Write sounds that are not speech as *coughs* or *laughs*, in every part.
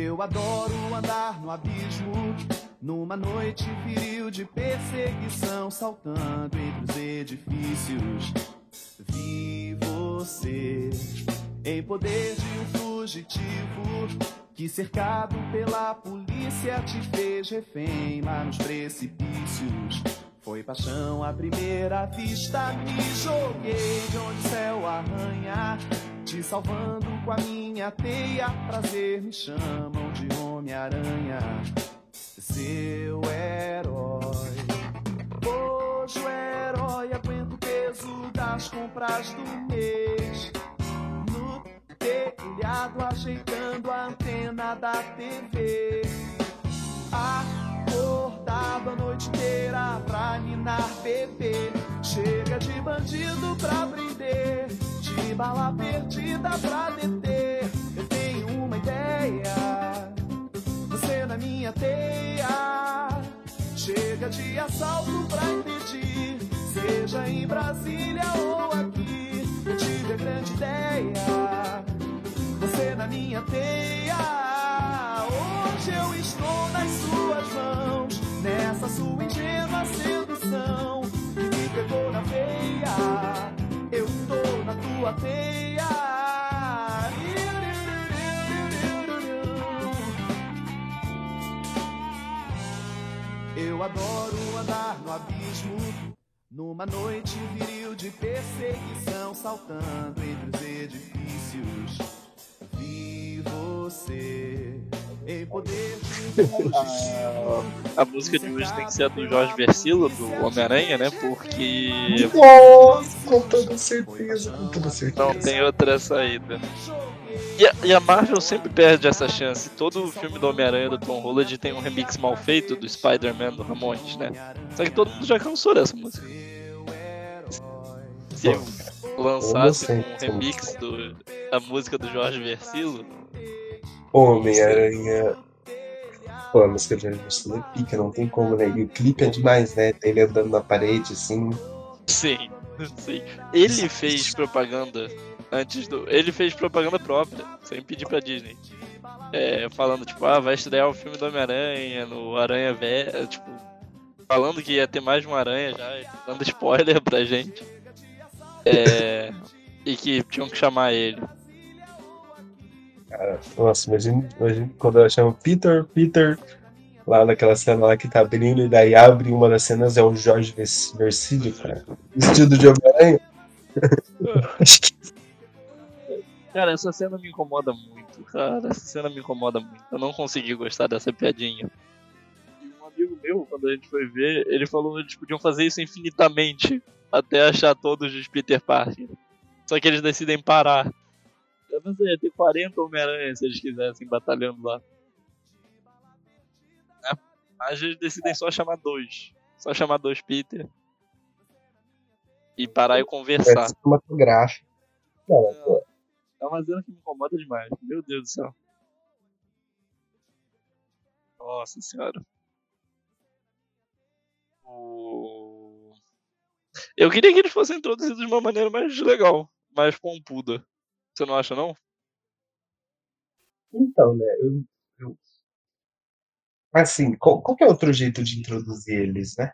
Eu adoro andar no abismo, numa noite viril de perseguição, saltando entre os edifícios. Vi você em poder de um fugitivo que, cercado pela polícia, te fez refém lá nos precipícios. Foi paixão à primeira vista, me joguei de onde o céu arranha, te salvando com a minha teia. Prazer me chamam de Homem-Aranha, seu herói. Hoje o herói aguenta o peso das compras do mês. No telhado, ajeitando a antena da TV. Acordado a noite inteira pra ninar bebê. Chega de bandido pra prender, de bala perdida pra deter. Eu tenho uma ideia, você na minha teia. Chega de assalto pra impedir, seja em Brasília ou aqui. Eu tive a grande ideia, você na minha teia. Hoje eu estou nas suas mãos, nessa sua ingênua sedução que me pegou na veia. Eu tô na tua teia. Eu adoro andar no abismo, numa noite viril de perseguição, saltando entre os edifícios. Você em poder de fugitivo. *laughs* A música de hoje tem que ser a do Jorge Versilo, do Homem-Aranha, né? Porque Nossa, com toda certeza, com toda certeza. não tem outra saída. E a, e a Marvel sempre perde essa chance. Todo filme do Homem-Aranha do Tom Holland tem um remix mal feito do Spider-Man do Ramones, né? Só que todo mundo já cansou dessa música. Eu lançasse um remix do, da música do Jorge Versilo, Homem-Aranha. Pô, a música de Aniversário é pica, não tem como, né? E o clipe é demais, né? Ele andando na parede, assim. sim, *laughs* sim. Ele fez propaganda antes do. Ele fez propaganda própria, sem pedir pra Disney. É, falando, tipo, ah, vai estrear o filme do Homem-Aranha no Aranha Velha, tipo, falando que ia ter mais de uma aranha já, dando *laughs* spoiler pra gente. É, e que tinham que chamar ele. Cara, nossa, imagina, imagina quando ela chama Peter, Peter, lá naquela cena lá que tá abrindo, e daí abre uma das cenas, é o Jorge Vers- Versilo, cara. Vestido de Homem-Aranha. *laughs* Cara, essa cena me incomoda muito, cara. Essa cena me incomoda muito. Eu não consegui gostar dessa piadinha. E um amigo meu, quando a gente foi ver, ele falou que eles podiam fazer isso infinitamente até achar todos os Peter Parker. Só que eles decidem parar. Eu não sei, ia ter 40 Homem-Aranha se eles quisessem batalhando lá. É, Mas eles decidem só chamar dois. Só chamar dois Peter. E parar e é conversar. cinematográfico. Não, mas, pô, É uma cena que me incomoda demais. Meu Deus do céu. Nossa senhora. O... Eu queria que eles fossem introduzidos de uma maneira mais legal, mais pompuda. Você não acha, não? Então, né? Eu, eu- Assim, qual, qual que é outro jeito de introduzir eles, né?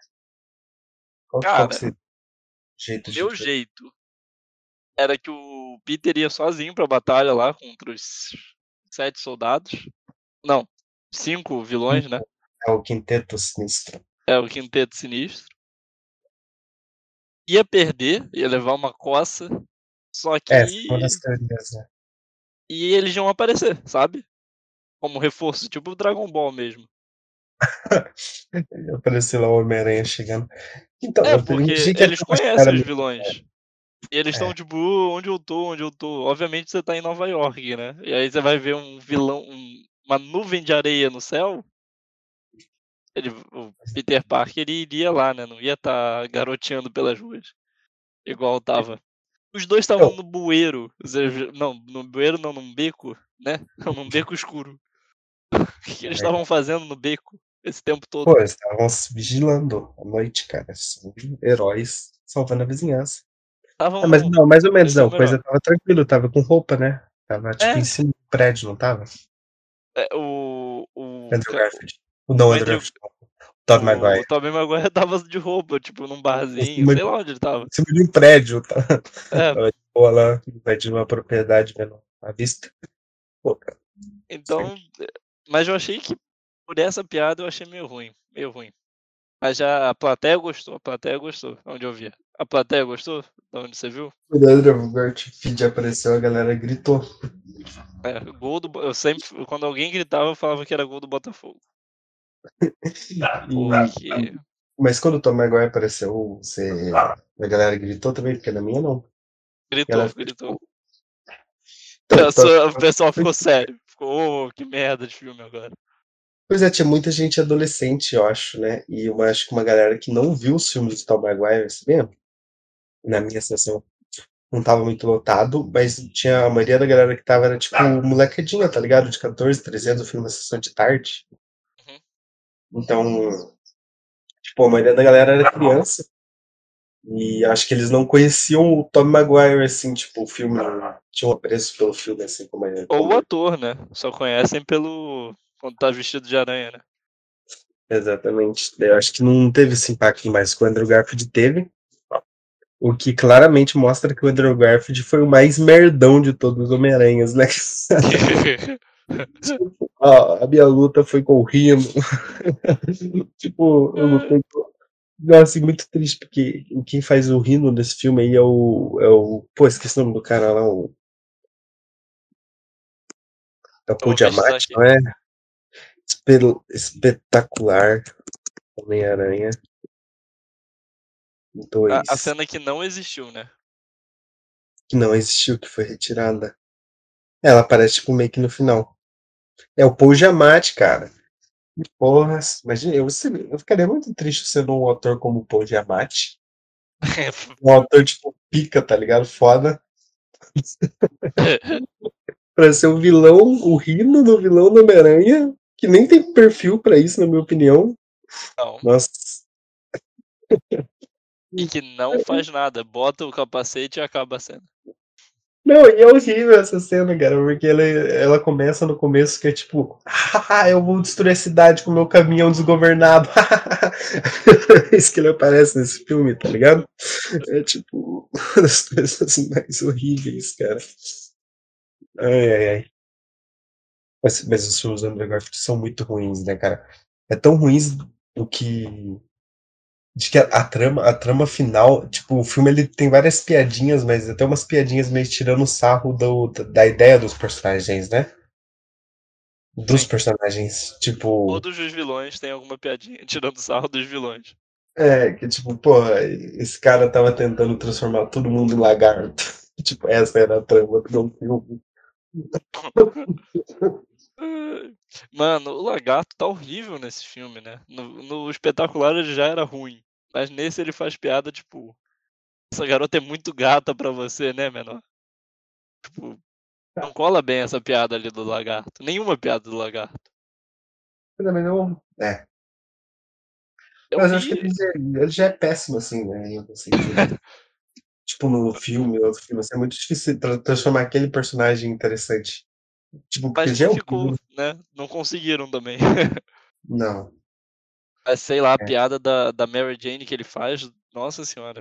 Qual, qual Cara, que seria o jeito de Meu introduzir? jeito era que o Peter ia sozinho pra batalha lá contra os sete soldados. Não, cinco vilões, né? É o quinteto sinistro. É o quinteto sinistro. Ia perder, ia levar uma coça. Só que. É, é teorias, né? E eles iam aparecer, sabe? Como reforço, tipo o Dragon Ball mesmo. *laughs* Apareceu lá o Homem-Aranha chegando. Então, É, porque eles cara conhecem os vilões. E eles estão É. tipo, "Uh, onde eu tô, onde eu tô. Obviamente você tá em Nova York, né? E aí você vai ver um vilão, um- uma nuvem de areia no céu. Ele, o Peter Parker ele iria lá, né? Não ia estar garoteando pelas ruas. Igual tava. Os dois estavam no bueiro. seja, Não, no bueiro não, num beco, né? *laughs* Num beco escuro. O que que eles É. estavam fazendo no beco esse tempo todo? Pô, eles estavam se vigilando à noite, cara. São heróis salvando a vizinhança. Estavam Ah, mas não, mais ou menos não. Coisa melhor. tava tranquilo, tava com roupa, né? Tava tipo É. em cima do prédio, não tava? É, o. O. Andrew Garfield. Não, o Andrew. Tobey o Maguire. Tobey Maguire *laughs* tava de roupa, tipo, num barzinho, sei lá onde ele tava. Em cima de um prédio, tá? É, *laughs* Ou lá, invadindo uma propriedade vendo a vista. Pô, cara. então. Mas eu achei que por essa piada eu achei meio ruim. Meio ruim. Mas já a plateia gostou, a plateia gostou, onde eu vi. A plateia gostou? Da onde você viu? Quando o Andrew Garfield apareceu, a galera gritou. É, gol do. Eu sempre. Quando alguém gritava, eu falava que era gol do Botafogo. *laughs* E- Porque. Mas quando o Tom Maguire apareceu, você... a galera gritou também, porque na minha não. Gritou, gritou. Então, O pessoal- O pessoal ficou *laughs* sério. Ficou, oh, que merda de filme agora. Pois é, tinha muita gente adolescente, eu acho, né? E eu acho que uma galera que não viu os filmes do Tom Maguire, você lembra? Na minha sessão não tava muito lotado, mas tinha a maioria da galera que tava era tipo molecadinha, tá ligado? De 14, 13 anos, o filme na sessão de tarde. Então, tipo, a maioria da galera era criança. E acho que eles não conheciam o Tom Maguire, assim, tipo, o filme, tinha um apreço pelo filme, assim, como ele. Ou o ator, né? Só conhecem pelo. Quando tá vestido de aranha, né? Exatamente. Eu acho que não teve esse impacto mais que o Andrew Garfield teve. O que claramente mostra que o Andrew Garfield foi o mais merdão de todos os Homem-Aranhas, né? *laughs* *laughs* Ó, a minha luta foi com o Rino. *laughs* tipo, eu lutei com. Nossa, assim, muito triste, porque quem faz o Rino nesse filme aí é o. É o pô, esqueci o nome do cara lá. O, é o Paul pesquisar Giamatti, aqui. não é? Espe- espetacular. Homem-Aranha. Dois. a, a cena que não existiu, né? que não existiu, que foi retirada. Ela aparece, tipo, meio que no final. É o Paul Giamatti, cara. E porra, imagina, eu, eu ficaria muito triste sendo um ator como o Paul Giamatti. *laughs* Um ator, tipo, pica, tá ligado? Foda. *laughs* Pra ser o vilão, o Rino do vilão do Homem-Aranha, que nem tem perfil pra isso, na minha opinião. não. Nossa. E que não faz nada. Bota o capacete e acaba a cena. Não, e é horrível essa cena, cara, porque ela, ela começa no começo que é tipo, "Ah, eu vou destruir a cidade com meu caminhão desgovernado. *laughs* Isso que ele aparece nesse filme, tá ligado? É tipo, *laughs* uma das coisas mais horríveis, cara. Ai, ai, ai. Mas, mas os filmes do Garfield são muito ruins, né, cara? É tão ruins do que. De que a, a trama, a trama final, tipo, o filme ele tem várias piadinhas, mas até umas piadinhas meio tirando sarro do, da, da ideia dos personagens, né? Dos Sim. personagens. Tipo. Todos os vilões têm alguma piadinha *laughs* tirando sarro dos vilões. É, que tipo, pô, esse cara tava tentando transformar todo mundo em lagarto. *laughs* Tipo, essa era a trama do filme. *laughs* Mano, o lagarto tá horrível nesse filme, né? No, no espetacular ele já era ruim. Mas nesse ele faz piada, tipo. Essa garota é muito gata pra você, né, menor? Tipo. Não cola bem essa piada ali do lagarto. Nenhuma piada do lagarto. Mas também não. É. Eu Mas eu acho que ele já, ele já é péssimo, assim, né? sentido. *laughs* tipo, no filme, outro filme, assim, é muito difícil tra- transformar aquele personagem interessante. Tipo, porque Mas já é não o ficou, né? Não conseguiram também. Não. Mas sei lá, a É. piada da, da Mary Jane que ele faz, nossa senhora.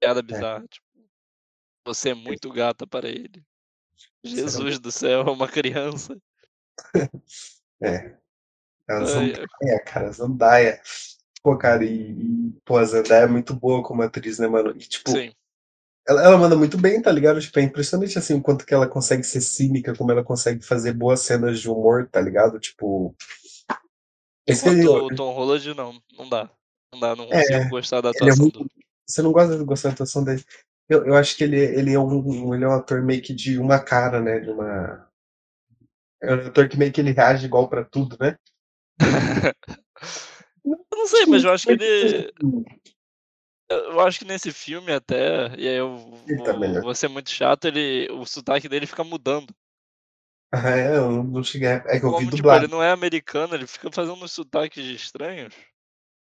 Piada bizarra. Tipo, você é muito gata para ele. Jesus do céu, *laughs* uma criança. É. A Ai, Zandaia, cara, a Zandaia. Pô, cara, e, e, pô, a Zandaia é muito boa como atriz, né, mano? E, tipo, Sim. ela, ela manda muito bem, tá ligado? Tipo, é impressionante, assim, o quanto que ela consegue ser cínica, como ela consegue fazer boas cenas de humor, tá ligado? Tipo... Ele, Enquanto o Tom Holland, não. Não dá. Não dá, não É, consigo gostar da é atuação muito... do. Você não gosta de gostar da atuação dele? Eu, eu acho que ele, ele, é um, ele é um ator meio que de uma cara, né? De uma... É um ator que meio que ele reage igual pra tudo, né? *laughs* eu não sei, mas eu acho que ele. Eu acho que nesse filme até, e aí eu tá vou, melhor. vou ser muito chato, ele, o sotaque dele fica mudando. Ah, *laughs* é, eu não- cheguei. a- É que eu vi Como, tipo, dublado. ele não é americano, ele fica fazendo uns sotaques estranhos.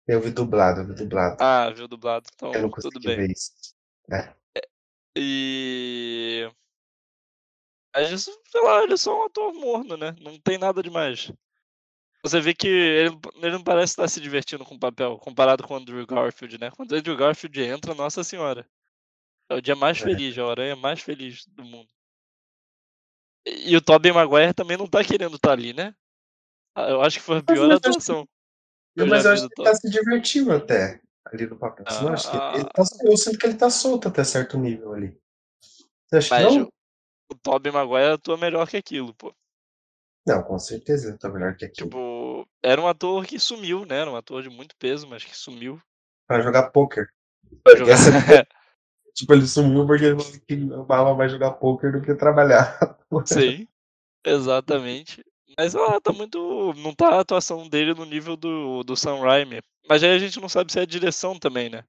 Eu vi dublado, eu vi dublado. Ah, viu dublado, então eu não tudo bem. ver isso. É. E. Mas isso, sei lá, ele é só um ator morno, né? Não tem nada demais. Você vê que ele, ele não parece estar se divertindo com o papel, comparado com o Andrew Garfield, né? Quando o Andrew Garfield entra, nossa senhora. É o dia mais É. feliz, é a aranha mais feliz do mundo. E, o Tobey Maguire também não tá querendo estar ali, né? Ah, Eu acho que foi a Mas pior acho- atuação. Mas já eu acho que ele tá se divertindo até ali no papel. Você não acha que Ah. ele tá, eu sinto que ele tá solto até certo nível ali. Você acha Mas que não? o, o Tobey Maguire atua melhor que aquilo, pô. Não, com certeza ele tá melhor que aquilo. Tipo, era um ator que sumiu, né? Era um ator de muito peso, mas que sumiu Pra jogar poker. pra jogar. Essa- *laughs* Tipo, ele sumiu porque ele amava mais jogar poker do que trabalhar. *laughs* Sim, exatamente. Mas ó, tá muito. Não tá a atuação dele no nível do, do Sam Raimi. Mas aí a gente não sabe se é a direção também, né?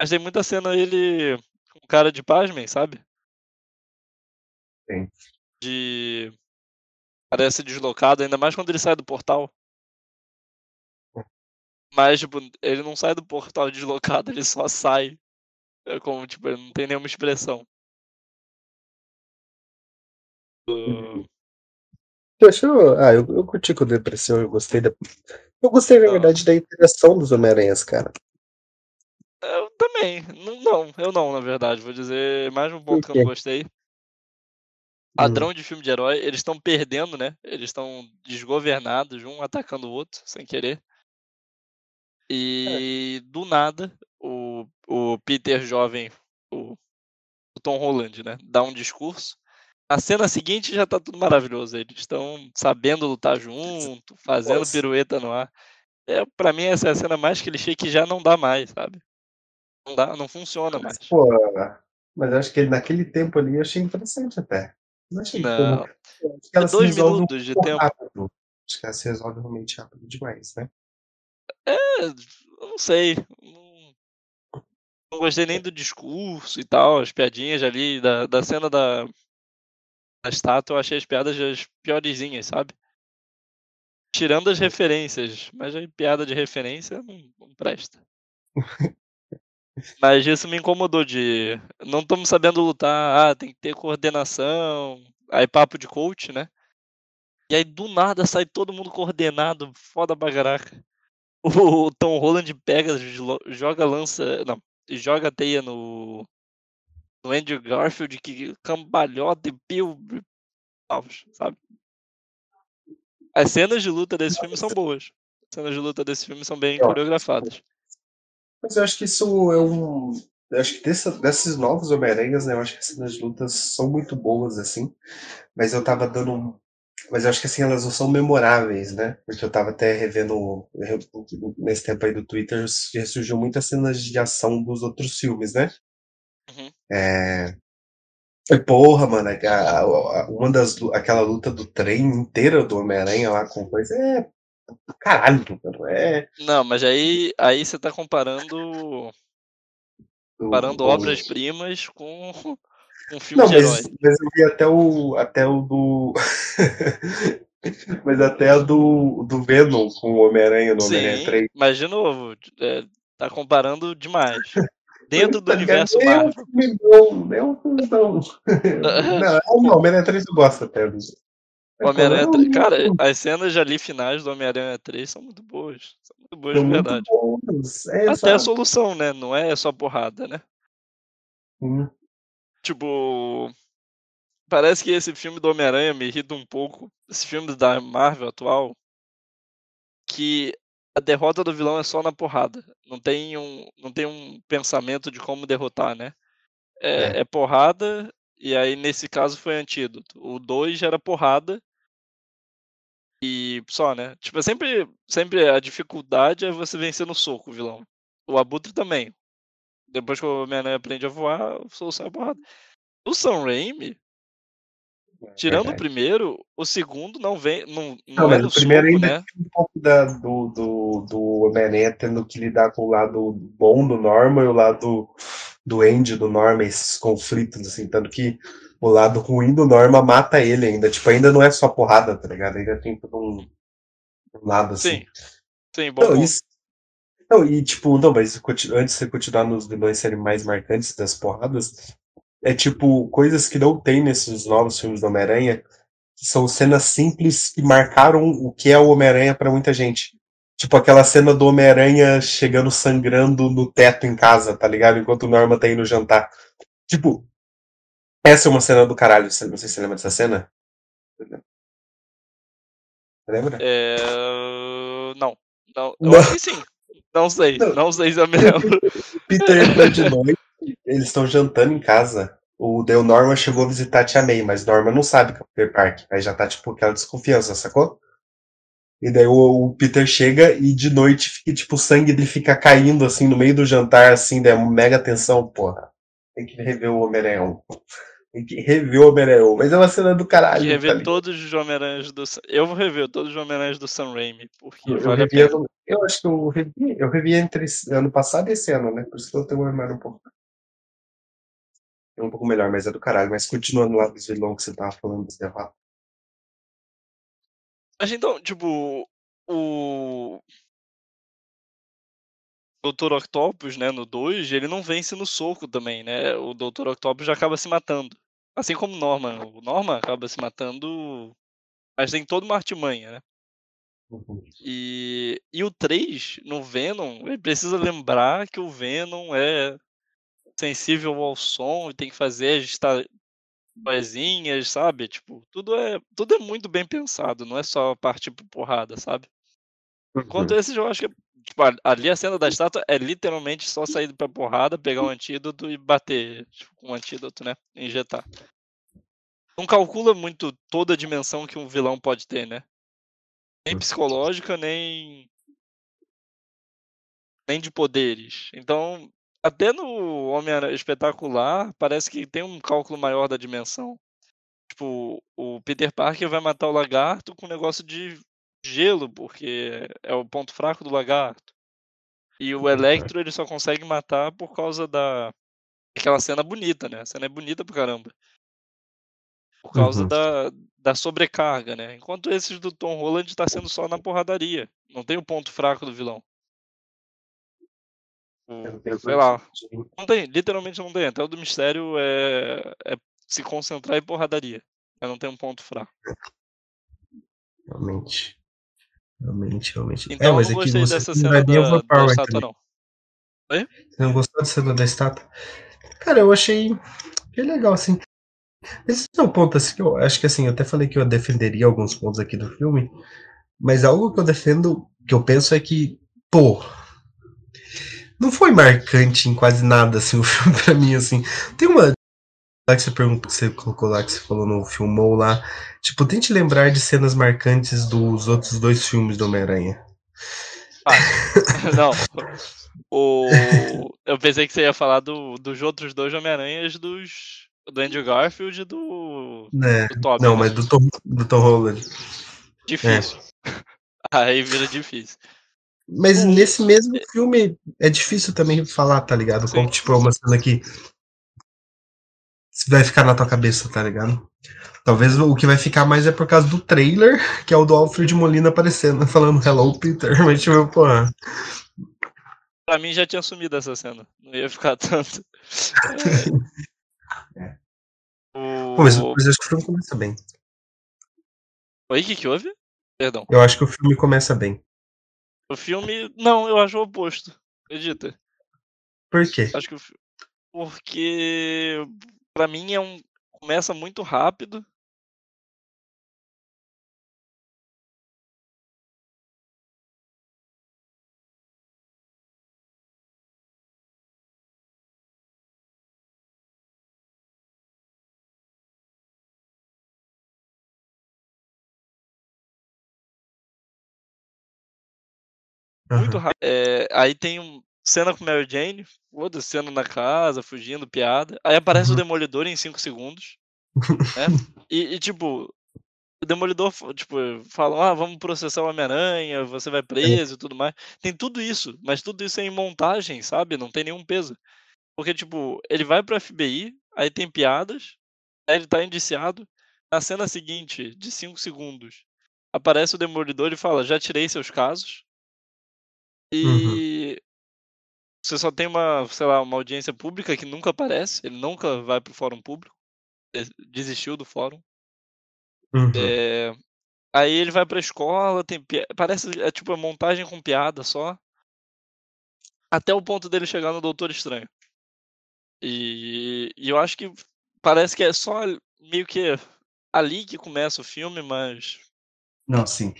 Mas tem muita cena ele com cara de pasmem, sabe? Sim. De. Parece deslocado, ainda mais quando ele sai do portal. Mas, tipo, ele não sai do portal deslocado, ele só sai. É como, tipo, não tem nenhuma expressão. Do- Eu acho, ah, eu, eu curti com depressão, eu gostei da. Eu gostei, na Não. verdade, da interação dos Homem-Aranhas, cara. Eu também. Não, não, eu não, na verdade. Vou dizer mais um ponto que eu não gostei. Padrão de filme de herói, eles estão perdendo, né? Eles estão desgovernados, um atacando o outro, sem querer. E do nada, o, o Peter jovem, o, o Tom Holland, né? Dá um discurso. Na cena seguinte já tá tudo maravilhoso. Eles estão sabendo lutar junto, fazendo Nossa. pirueta no ar. É, pra mim, essa é a cena mais clichê que já não dá mais, sabe? Não dá, não funciona mais. Mas, pô, mas acho que naquele tempo ali eu achei interessante até. Não achei que Não. que se Dois minutos de tempo. rápido. Acho que ela se resolve realmente rápido demais, né? É, eu não sei. Não, gostei nem do discurso e tal, as piadinhas ali, da, da cena da, da estátua, eu achei as piadas as piorzinhas, sabe? Tirando as referências, mas a piada de referência não, não presta. *laughs* Mas isso me incomodou de. Não estamos sabendo lutar, ah, tem que ter coordenação. Aí papo de coach, né? E aí do nada sai todo mundo coordenado, foda pra caraca. *laughs* O Tom Holland pega, jo- joga lança. Não, joga a teia no. No Andrew Garfield, que cambalhota e paus, Sabe? As cenas de luta desse filme são boas. As cenas de luta desse filme são bem coreografadas. Mas eu acho que isso é um. Eu acho que dessa, desses novos Homem-Aranhas, né? Eu acho que as cenas de lutas são muito boas, assim. Mas eu tava dando. um- Mas eu acho que assim, elas não são memoráveis, né? Porque eu tava até revendo re- nesse tempo aí do Twitter, ressurgiu muitas cenas de ação dos outros filmes, né? Uhum. É. E porra, mano, a- a- uma das. aquela luta do trem inteira do Homem-Aranha lá com coisa é. Caralho, mano. É. Não, mas aí, aí você tá comparando, comparando obras-primas com um filme Não, de herói. mas, mas eu vi até o, até o do. *laughs* mas até a do, do Venom com o Homem-Aranha no Homem-Aranha Sim, 3. mas de novo, é, tá comparando demais. Dentro do Tá ligado? universo Nem é um Marvel. filme bom, nem é um filme. *laughs* Não, não, Homem-Aranha 3 eu gosto até. mas- Homem-Aranha Não, 3, não, cara, as cenas de ali finais do Homem-Aranha 3 são muito boas. São muito boas são de verdade. É, Até a sabe? solução, né? Não é só porrada, né? Hum, Tipo, parece que esse filme do Homem-Aranha me irrita um pouco. Esse filme da Marvel atual, que a derrota do vilão é só na porrada. Não tem um, não tem um pensamento de como derrotar, né? É, É. é porrada, e aí nesse caso foi antídoto. O 2 era porrada e só, né? Tipo, é sempre, sempre a dificuldade é você vencer no soco o vilão. O Abutre também. Depois que o Homem-Aranha aprende a voar, a solução é porrada. O Sam Raimi, tirando o primeiro, o segundo não vem. Não, não, Não, é o primeiro soco, ainda né? um pouco da, do, do, do Homem-Aranha tendo que lidar com o lado bom do Norman e o lado do Andy do Norman, esses conflitos, assim, tanto que o lado ruim do Norman mata ele ainda. Tipo, ainda não é só porrada, tá ligado? Ainda tem todo um, um lado assim. Sim. Sim, bom Não, ponto. isso. Não, e tipo, não, mas antes de você continuar nos vilões serem mais marcantes das porradas, é tipo coisas que não tem nesses novos filmes do Homem-Aranha, que são cenas simples que marcaram o que é o Homem-Aranha para muita gente. Tipo aquela cena do Homem-Aranha chegando sangrando no teto em casa, tá ligado? Enquanto o Norma tá indo jantar. Tipo, essa é uma cena do caralho. Não sei se você lembra dessa cena. Lembra? É... Não. Não. Eu não. acho que sim. Não sei. Não, não sei se eu me lembro. Peter entra de noite. Eles estão jantando em casa. O Del Norma chegou a visitar a Tia May, mas Norma não sabe que é o Peter Park. Aí já tá, tipo, aquela desconfiança, sacou? E daí o, o, Peter chega e de noite fica, tipo, o sangue dele fica caindo, assim, no meio do jantar, assim, daí é uma mega tensão, porra. Tem que rever o Homem-Aranha Tem que rever o Homem-Aranha Mas é uma cena do caralho. Tem que rever tá todos os Homem-Aranhas do... Eu vou rever todos os Homem-Aranhas do Sam Raimi, porque eu, vale eu, eu, acho que eu revi, eu revi entre ano passado e esse ano, né? Por isso que eu tenho uma um pouco é um pouco melhor, mas é do caralho. Mas continuando lá dos vilões que você tava falando dos derrotas. Mas então, tipo, o. Dr. Octopus, né, no 2, ele não vence no soco também, né? O Dr. Octopus já acaba se matando. Assim como o Norman. O Norman acaba se matando, mas tem toda uma artimanha, né? E, e o 3, no Venom, ele precisa lembrar que o Venom é sensível ao som e tem que fazer as vozinhas, sabe? Tipo, tudo é, tudo é muito bem pensado, não é só partir por porrada, sabe? Enquanto uhum. esses eu acho que tipo, ali a cena da estátua é literalmente só sair pra porrada, pegar um antídoto e bater tipo, com um antídoto, né? Injetar. Não calcula muito toda a dimensão que um vilão pode ter, né? Nem uhum. psicológica, nem. nem de poderes. Então, até no Homem Espetacular, parece que tem um cálculo maior da dimensão. Tipo, o Peter Parker vai matar o lagarto com um negócio de gelo, porque é o ponto fraco do lagarto. E o Electro ele só consegue matar por causa da aquela cena bonita, né? A cena é bonita pra caramba. Por causa uhum. da, da sobrecarga, né? Enquanto esses do Tom Holland tá sendo só na porradaria. Não tem o ponto fraco do vilão. Tipo, sei lá. Não tem, literalmente não tem. Até o do mistério é, é se concentrar em porradaria. É não tem um ponto fraco. Realmente. Realmente, realmente. É, então é, mas eu não gostei dessa cena da, da estátua, não. Oi? Você não gostou da cena da estátua? Cara, eu achei que legal, assim. Esse é um ponto assim que eu acho que assim, eu até falei que eu defenderia alguns pontos aqui do filme, mas algo que eu defendo, que eu penso é que, pô, não foi marcante em quase nada, assim, o *laughs* filme pra mim, assim. Tem uma. Lá que você perguntou, que você colocou lá, que você falou no filmou lá. Tipo, tente lembrar de cenas marcantes dos outros dois filmes do Homem-Aranha. Ah, não. *laughs* O... Eu pensei que você ia falar do, dos outros dois Homem-Aranhas dos. Do Andrew Garfield e do. É, do Tobey, não, mas do Tom, do Tom Holland. Difícil. É. *laughs* Aí vira difícil. Mas nesse mesmo filme é difícil também falar, tá ligado? Sim. Como, tipo, é uma cena que vai ficar na tua cabeça, tá ligado? Talvez o que vai ficar mais é por causa do trailer, *laughs* que é o do Alfred Molina aparecendo, *laughs* falando Hello Peter, mas tipo, pô. Pra mim já tinha sumido essa cena. Não ia ficar tanto. O... Pô, mas, mas eu acho que o filme começa bem. Oi, o que, que houve? Perdão. Eu acho que o filme começa bem. O filme, não, eu acho o oposto. Acredita? Por quê? Acho que o, porque para mim é um começa muito rápido. Muito rápido. É, aí tem um, cena com Mary Jane, foda cena na casa, fugindo, piada. Aí aparece o uhum. Demolidor em 5 segundos. *laughs* né? E, e, tipo, o Demolidor, tipo, falam, ah, vamos processar o Homem-Aranha, você vai preso e tudo mais. Tem tudo isso, mas tudo isso é em montagem, sabe? Não tem nenhum peso. Porque, tipo, ele vai pro FBI, aí tem piadas, aí ele tá indiciado. Na cena seguinte, de 5 segundos, aparece o Demolidor e fala, já tirei seus casos. Uhum. E. Uhum. você só tem uma, sei lá, uma audiência pública que nunca aparece, ele nunca vai pro fórum público, desistiu do fórum. Uhum. É, aí ele vai pra escola, tem parece é tipo uma montagem com piada só. Até o ponto dele chegar no Doutor Estranho. E, e eu acho que parece que é só meio que ali que começa o filme, mas. Não, sim.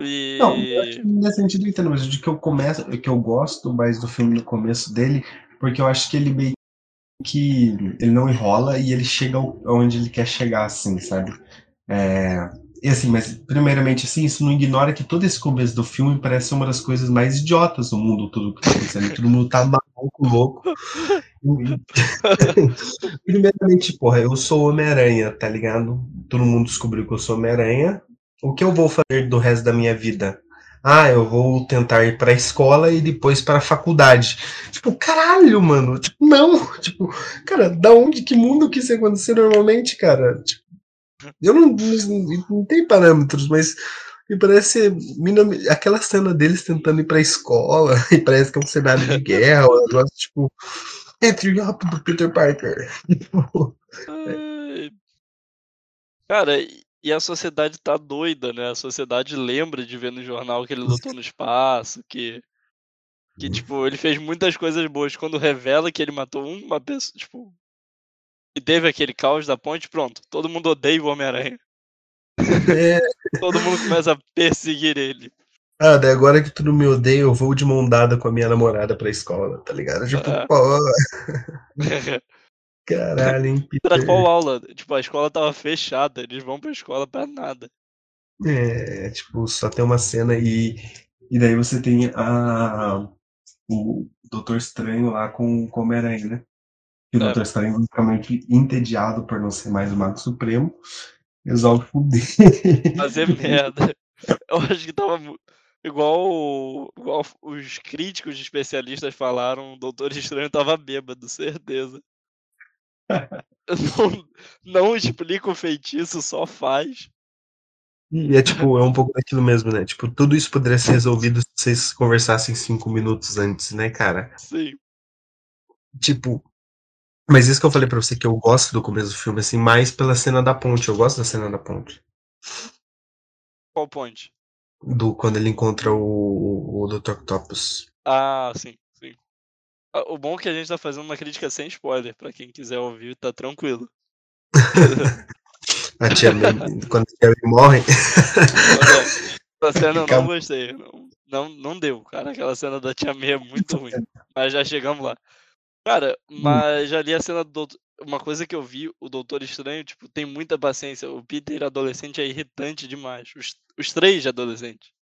E... Não, eu acho que nesse sentido eu entendo, mas de que eu começo, que eu gosto mais do filme no começo dele, porque eu acho que ele meio que ele não enrola e ele chega onde ele quer chegar, assim, sabe? É, e assim, mas primeiramente assim, isso não ignora que todo esse começo do filme parece uma das coisas mais idiotas do mundo, tudo que tá acontecendo. Todo mundo tá maluco, louco. *laughs* primeiramente, porra, eu sou Homem-Aranha, tá ligado? Todo mundo descobriu que eu sou Homem-Aranha. O que eu vou fazer do resto da minha vida? Ah, eu vou tentar ir pra escola e depois pra faculdade. Tipo, caralho, mano. Tipo, não. *laughs* Tipo, cara, da onde, que mundo que isso acontecer normalmente, cara? Tipo, eu não, não, não tenho parâmetros, mas me parece aquela cena deles tentando ir pra escola *laughs* e parece que é um cenário de guerra, um negócio tipo entre do Peter Parker. *laughs* Cara, e a sociedade tá doida, né? A sociedade lembra de ver no jornal que ele lutou no espaço, que que tipo, ele fez muitas coisas boas quando revela que ele matou uma pessoa, tipo, e teve aquele caos da ponte, pronto. Todo mundo odeia o Homem-Aranha. É. *laughs* Todo mundo começa a perseguir ele. Ah, daí agora que tudo me odeia, eu vou de mão dada com a minha namorada pra escola, tá ligado? Tipo, Ah. pô. *laughs* Caralho, hein, *laughs* Pra Peter. qual aula? Tipo, a escola tava fechada, eles vão pra escola pra nada. É, tipo, só tem uma cena e, e daí você tem a, o Doutor Estranho lá com, com o Homem-Aranha, né? E o É. Doutor Estranho, basicamente entediado por não ser mais o Mago Supremo, resolve fuder. Fazer *laughs* merda. Eu acho que tava igual, igual os críticos de especialistas falaram, o Doutor Estranho tava bêbado, certeza. Não, não explica o feitiço, só faz. E é tipo, é um pouco daquilo mesmo, né? Tipo, tudo isso poderia ser resolvido se vocês conversassem cinco minutos antes, né, cara? Sim. Tipo. Mas isso que eu falei pra você que eu gosto do começo do filme, assim, mais pela cena da ponte. Eu gosto da cena da ponte. Qual ponte? Do, quando ele encontra o, o Dr. Octopus. Ah, sim, O bom é que a gente tá fazendo uma crítica sem spoiler, pra quem quiser ouvir, tá tranquilo. A tia May, quando a tia May morre. *laughs* Essa cena eu não gostei. Não, não, não deu, cara. Aquela cena da Tia May é muito ruim. Mas já chegamos lá. Cara, mas já li a cena do doutor. Uma coisa que eu vi, o Doutor Estranho, tipo, tem muita paciência. O Peter adolescente é irritante demais. Os, os três de adolescente.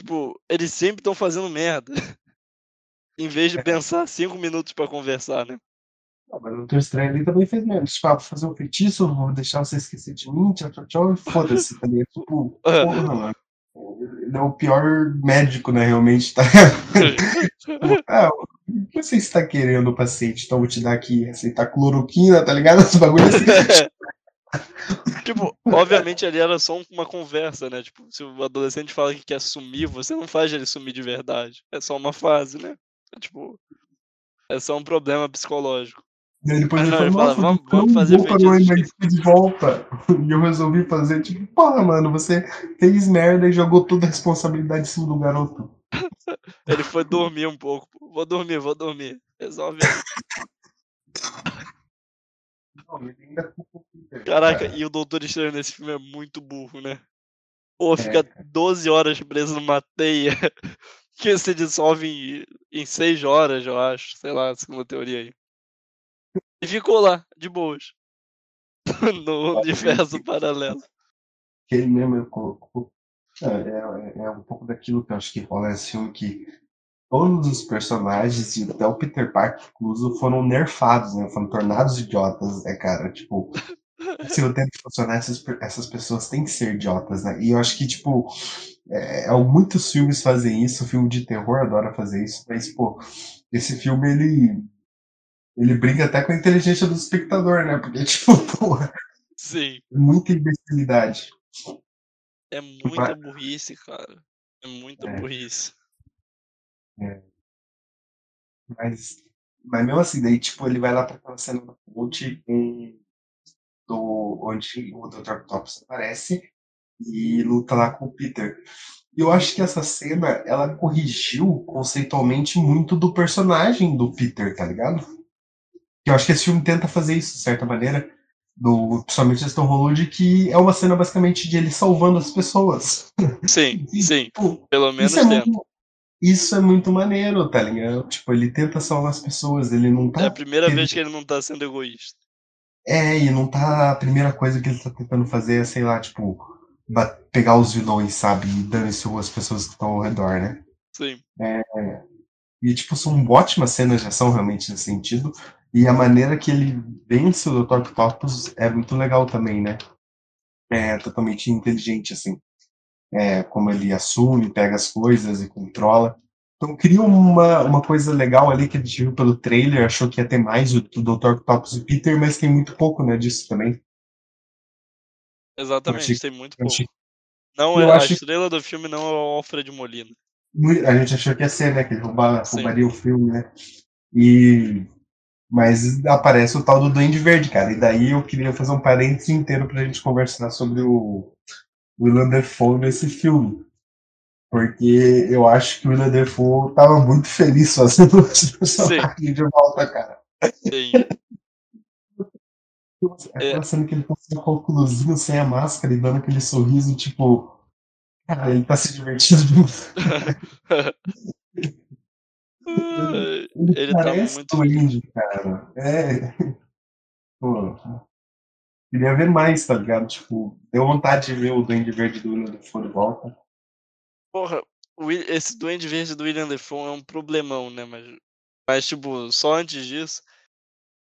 Tipo, eles sempre estão fazendo merda. *laughs* em vez de pensar cinco minutos pra conversar, né? Não, mas o Doutor Estranho ali também fez mesmo. Tipo, ah, vou fazer um feitiço, vou deixar você esquecer de mim, tchau, tchau, tchau, foda-se, tá ligado? Tipo, Ah. *laughs* porra, mano. Ele é o pior médico, né, realmente, tá? Ah, *laughs* o que você está querendo, paciente? Então, vou te dar aqui, aceitar cloroquina, tá ligado? Esse bagulho assim. *laughs* tipo, obviamente ali era só uma conversa, né? Tipo, se o adolescente fala que quer sumir, você não faz ele sumir de verdade. É só uma fase, né? É, tipo, é só um problema psicológico. E aí depois Ah, ele não, falou, nossa, vamos- vamos fazer vou de volta. *laughs* E eu resolvi fazer, tipo, porra, mano, você fez merda e jogou toda a responsabilidade em cima do garoto. *laughs* Ele foi dormir um pouco. Vou dormir, vou dormir. Resolve Caraca, cara. e o Doutor Estranho nesse filme é muito burro, né? Pô, fica 12 horas preso numa teia *laughs* *laughs* que se dissolve em, em 6 horas, eu acho. Sei lá, segundo a teoria aí. E ficou lá, de boas. *laughs* no universo paralelo. que ele mesmo colocou. É, é, é um pouco daquilo que eu acho que rola nesse filme que todos os personagens, e até o Peter Parker incluso, foram nerfados, né? Foram tornados idiotas, né, cara? Tipo, se eu tento funcionar, essas, essas pessoas têm que ser idiotas, né? E eu acho que, tipo, é, é, muitos filmes fazem isso, o filme de terror adora fazer isso, mas, pô, esse filme, ele. Ele brinca até com a inteligência do espectador, né? Porque, *laughs* tipo, porra, Sim. é muita imbecilidade. É muita burrice, cara. É muita É. burrice. Mas, mas mesmo assim, daí, tipo, ele vai lá pra aquela cena da ponte em- do, onde o Dr. Octopus aparece e luta lá com o Peter. E eu acho que essa cena, ela corrigiu conceitualmente muito do personagem do Peter, tá ligado? Que eu acho que esse filme tenta fazer isso, de certa maneira, do, principalmente Tom Holland, que é uma cena basicamente de ele salvando as pessoas. Sim, *laughs* E, sim. tipo, Pelo menos isso é, muito, isso é muito maneiro, tá ligado? Tipo, ele tenta salvar as pessoas, ele não tá É a primeira querendo- vez que ele não tá sendo egoísta. É, e não tá. A primeira coisa que ele tá tentando fazer é, sei lá, tipo, pegar os vilões, sabe? E dane-se as pessoas que estão ao redor, né? Sim. E, tipo, são ótimas cenas de ação, realmente, nesse sentido. E a maneira que ele vence o Dr. Octopus é muito legal também, né? É totalmente inteligente, assim. É, como ele assume, pega as coisas e controla. Então cria uma, uma coisa legal ali que a gente viu pelo trailer, achou que ia ter mais o, o Dr. Octopus e Peter, mas tem muito pouco, né, disso também. Exatamente, achei- tem muito pouco. achei- Não eu é, a achei- estrela do filme não é o Alfred Molina. A gente achou que ia ser, né? Que ele rouba- Sim. roubaria o filme, né? E. Mas aparece o tal do Duende Verde, cara. E daí eu queria fazer um parênteses inteiro pra gente conversar sobre o Willem Dafoe nesse filme. Porque eu acho que o Willem Dafoe tava muito feliz fazendo *laughs* esse personagem de volta, cara. Sim. Aquela cena que ele tá sem o conclusinho, sem a máscara e dando aquele sorriso, tipo. Cara, ele tá se divertindo *laughs* demais. Ai, Ele, Ele tá parece muito- duende, cara. É. *laughs* Pô. Queria ver mais, tá ligado? Tipo, deu vontade de ver o Duende Verde do William Dafoe de volta. Porra, esse Duende Verde do William Defoe é um problemão, né? Mas, mas tipo, só antes disso,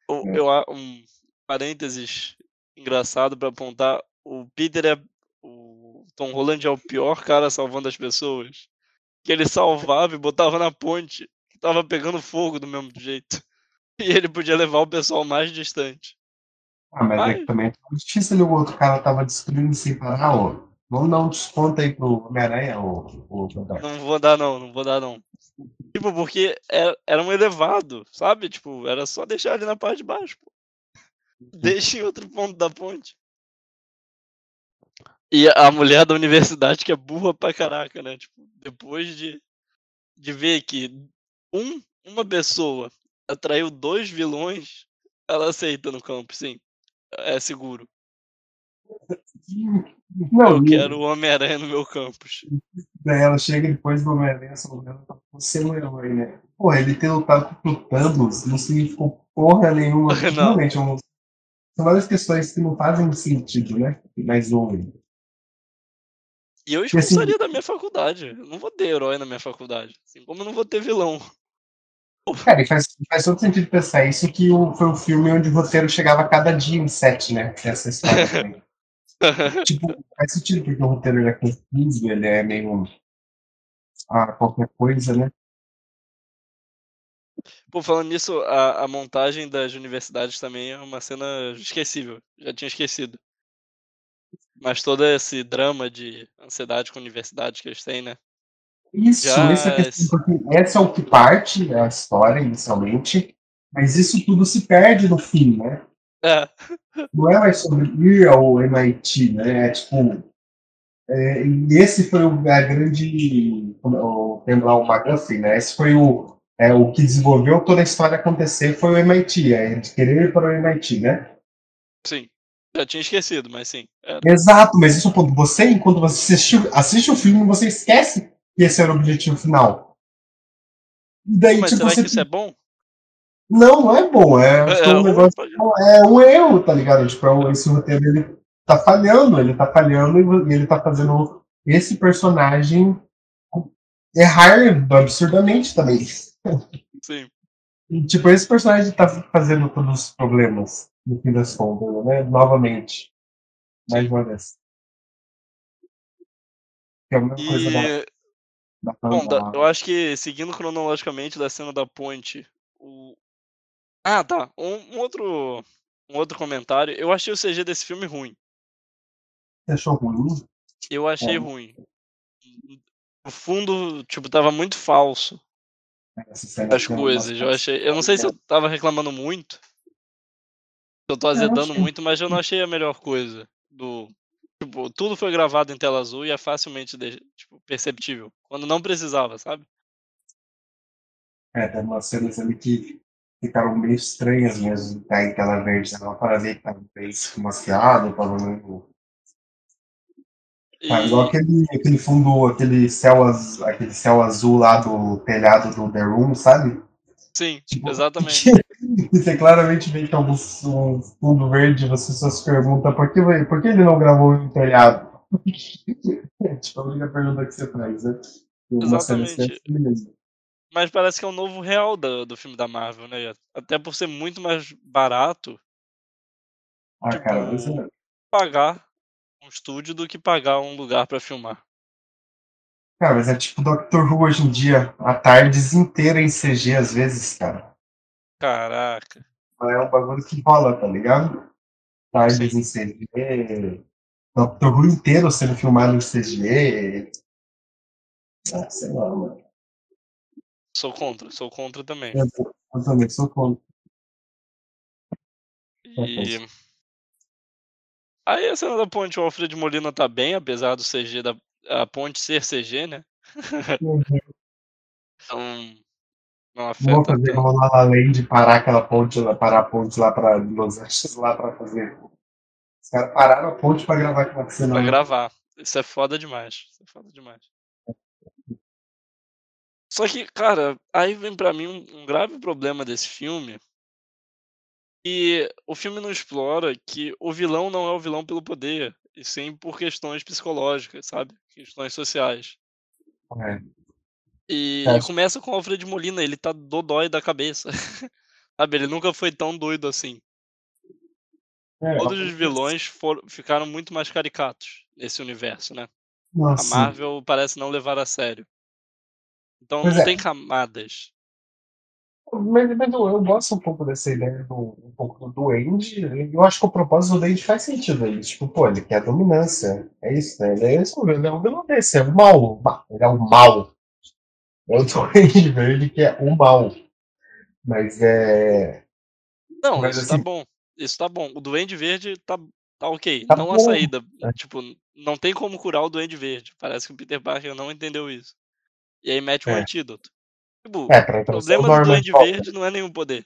É. eu, a- um parênteses engraçado pra apontar, o Peter é. O Tom Holland é o pior cara salvando as pessoas. Que ele salvava e botava na ponte, que tava pegando fogo do mesmo jeito. *laughs* E ele podia levar o pessoal mais distante. Ah, mas é Ai. que também é justiça ali, o outro cara tava destruindo sem parar, ó. Vamos dar um desconto aí pro Homem-Aranha, ô, Godard. Não vou dar não, não vou dar não. Tipo, porque é- era um elevado, sabe? Tipo, era só deixar ele na parte de baixo, pô. Deixa em outro ponto da ponte. E a mulher da universidade que é burra pra caraca, né? Tipo, depois de, de ver que um, uma pessoa atraiu dois vilões, ela aceita no campo, sim. É seguro. Não, Eu quero o Homem-Aranha no meu campus. daí ela chega depois do Homem-Aranha salvando você é um herói, né? Porra, ele ter lutado contra o Thanos não significou porra nenhuma. *laughs* Não. Realmente, é um- são várias questões que não fazem sentido, né? Mas não. E eu assim- expulsaria da minha faculdade. Eu não vou ter herói na minha faculdade. Assim como eu não vou ter vilão. Cara, e faz, faz todo sentido pensar isso que o, foi o filme onde o roteiro chegava a cada dia em sete, né? Essa história. *laughs* *laughs* tipo, faz sentido porque o roteiro é confuso, ele é meio. Ah, qualquer coisa, né? Pô, falando nisso, a, a montagem das universidades também é uma cena esquecível. Já tinha esquecido. Mas todo esse drama de ansiedade com universidade que eles têm, né? Isso, Já essa é- questão, porque essa é o que parte a história inicialmente, mas isso tudo se perde no fim, né? É, Não é mais sobre ir ao MIT, né? É tipo. é, e esse foi o, a grande. como é O termo lá, o McGuffin, né? Esse foi o, é, o que desenvolveu toda a história acontecer foi o MIT, é de querer ir para o MIT, né? sim. Já tinha esquecido, mas sim. É, Exato, mas isso o ponto. Você, enquanto você assiste, assiste o filme, você esquece que esse era o objetivo final. E daí, mas tipo, será você. que isso é bom? Não, não é bom. É, que é um negócio. É um erro, tá ligado? Tipo, é um- esse roteiro ele tá falhando, ele tá falhando e e ele tá fazendo esse personagem errar absurdamente também. Sim. E, tipo, esse personagem tá fazendo todos os problemas, no fim das contas, né? Novamente. Mais uma vez. Que é a mesma coisa da, E, da bom, da- eu acho que seguindo cronologicamente da cena da ponte, o... Ah, tá. Um, um outro um outro comentário. Eu achei o CG desse filme ruim. Você achou ruim? Eu achei É. ruim. O fundo, tipo, tava muito falso. Cena as tem coisas. Eu achei. Eu não sei se eu tava reclamando muito. Se eu tô azedando achei. muito, mas eu não achei a melhor coisa. Do. Tipo, tudo foi gravado em tela azul e é facilmente tipo, perceptível. Quando não precisava, sabe? É, tem umas cenas ali que ficaram meio estranhas mesmo, tá em tela verde, para ver que tá bem esfumaciado, para ver. E, Tá, igual aquele, aquele fundo, aquele céu, az- aquele céu azul lá do telhado do The Room, sabe? sim, Tipo, exatamente. *laughs* Você claramente vê que é um, um fundo verde você só se pergunta por que, por que ele não gravou no telhado? *laughs* tipo, a única pergunta que você faz, né? Exatamente. assim mesmo. Mas parece que é o novo real da- do filme da Marvel, né? Até por ser muito mais barato Ah, Tipo, cara, mas é- pagar um estúdio do que pagar um lugar pra filmar. Cara, mas é tipo Doctor Who hoje em dia, a tardes inteira em CG às vezes, cara. Caraca. É um bagulho que rola, tá ligado? Tardes Sim. em CG, Doctor Who inteiro sendo filmado em CG. Ah, sei lá, mano. Sou contra, sou contra também. Eu, eu também sou contra. E. Aí a cena da ponte, o Alfred Molina tá bem, apesar do CG da. A ponte ser CG, né? Então. Não Vou afeta fazer tanto. uma La La Land parar aquela ponte lá, parar a ponte lá pra Los Angeles lá pra fazer. Os caras pararam a ponte pra gravar aquela cena. Pra gravar. Isso é foda demais. Isso é foda demais. Só que, cara, aí vem pra mim um, um grave problema desse filme. E o filme não explora que o vilão não é o vilão pelo poder, e sim por questões psicológicas, sabe? Questões sociais. É. E, É. e começa com o Alfred Molina, ele tá dodói da cabeça. *laughs* sabe? Ele nunca foi tão doido assim. É, Todos os vilões foram, ficaram muito mais caricatos nesse universo, né? A Nossa, Marvel parece não levar a sério. Então Pois não é. tem camadas. Mas, mas eu, eu gosto um pouco dessa ideia do, um pouco do duende. Eu acho que o propósito do duende faz sentido aí. Tipo, pô, ele quer dominância. É isso, né? Ele é, isso, ele é um é o mal. Ele é o mal. É o *laughs* duende verde que é o mal. Mas é. Não, Mas, isso tá assim- bom. Isso tá bom. O Duende Verde tá, tá ok. Tá não a bom. saída. É. Tipo, não tem como curar o Duende Verde. Parece que o Peter Parker não entendeu isso. E aí mete um É. antídoto. Tipo, É, pra o então, problema o do Duende. Verde não é nenhum poder.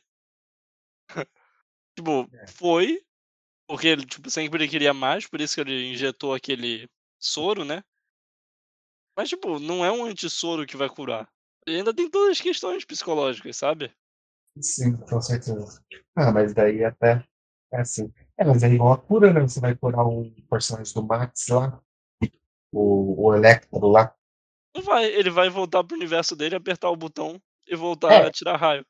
*laughs* tipo, É. foi. Porque ele tipo, sempre queria mais, por isso que ele injetou aquele soro, né? Mas, tipo, não é um antissoro que vai curar. Ele ainda tem todas as questões psicológicas, sabe? Sim, com certeza. Ah, mas daí até. É assim. É, mas é igual a cura, né? Você vai curar o personagem do Max lá. O, o Electro lá. Não vai, ele vai voltar pro universo dele, apertar o botão e voltar É. a tirar raio.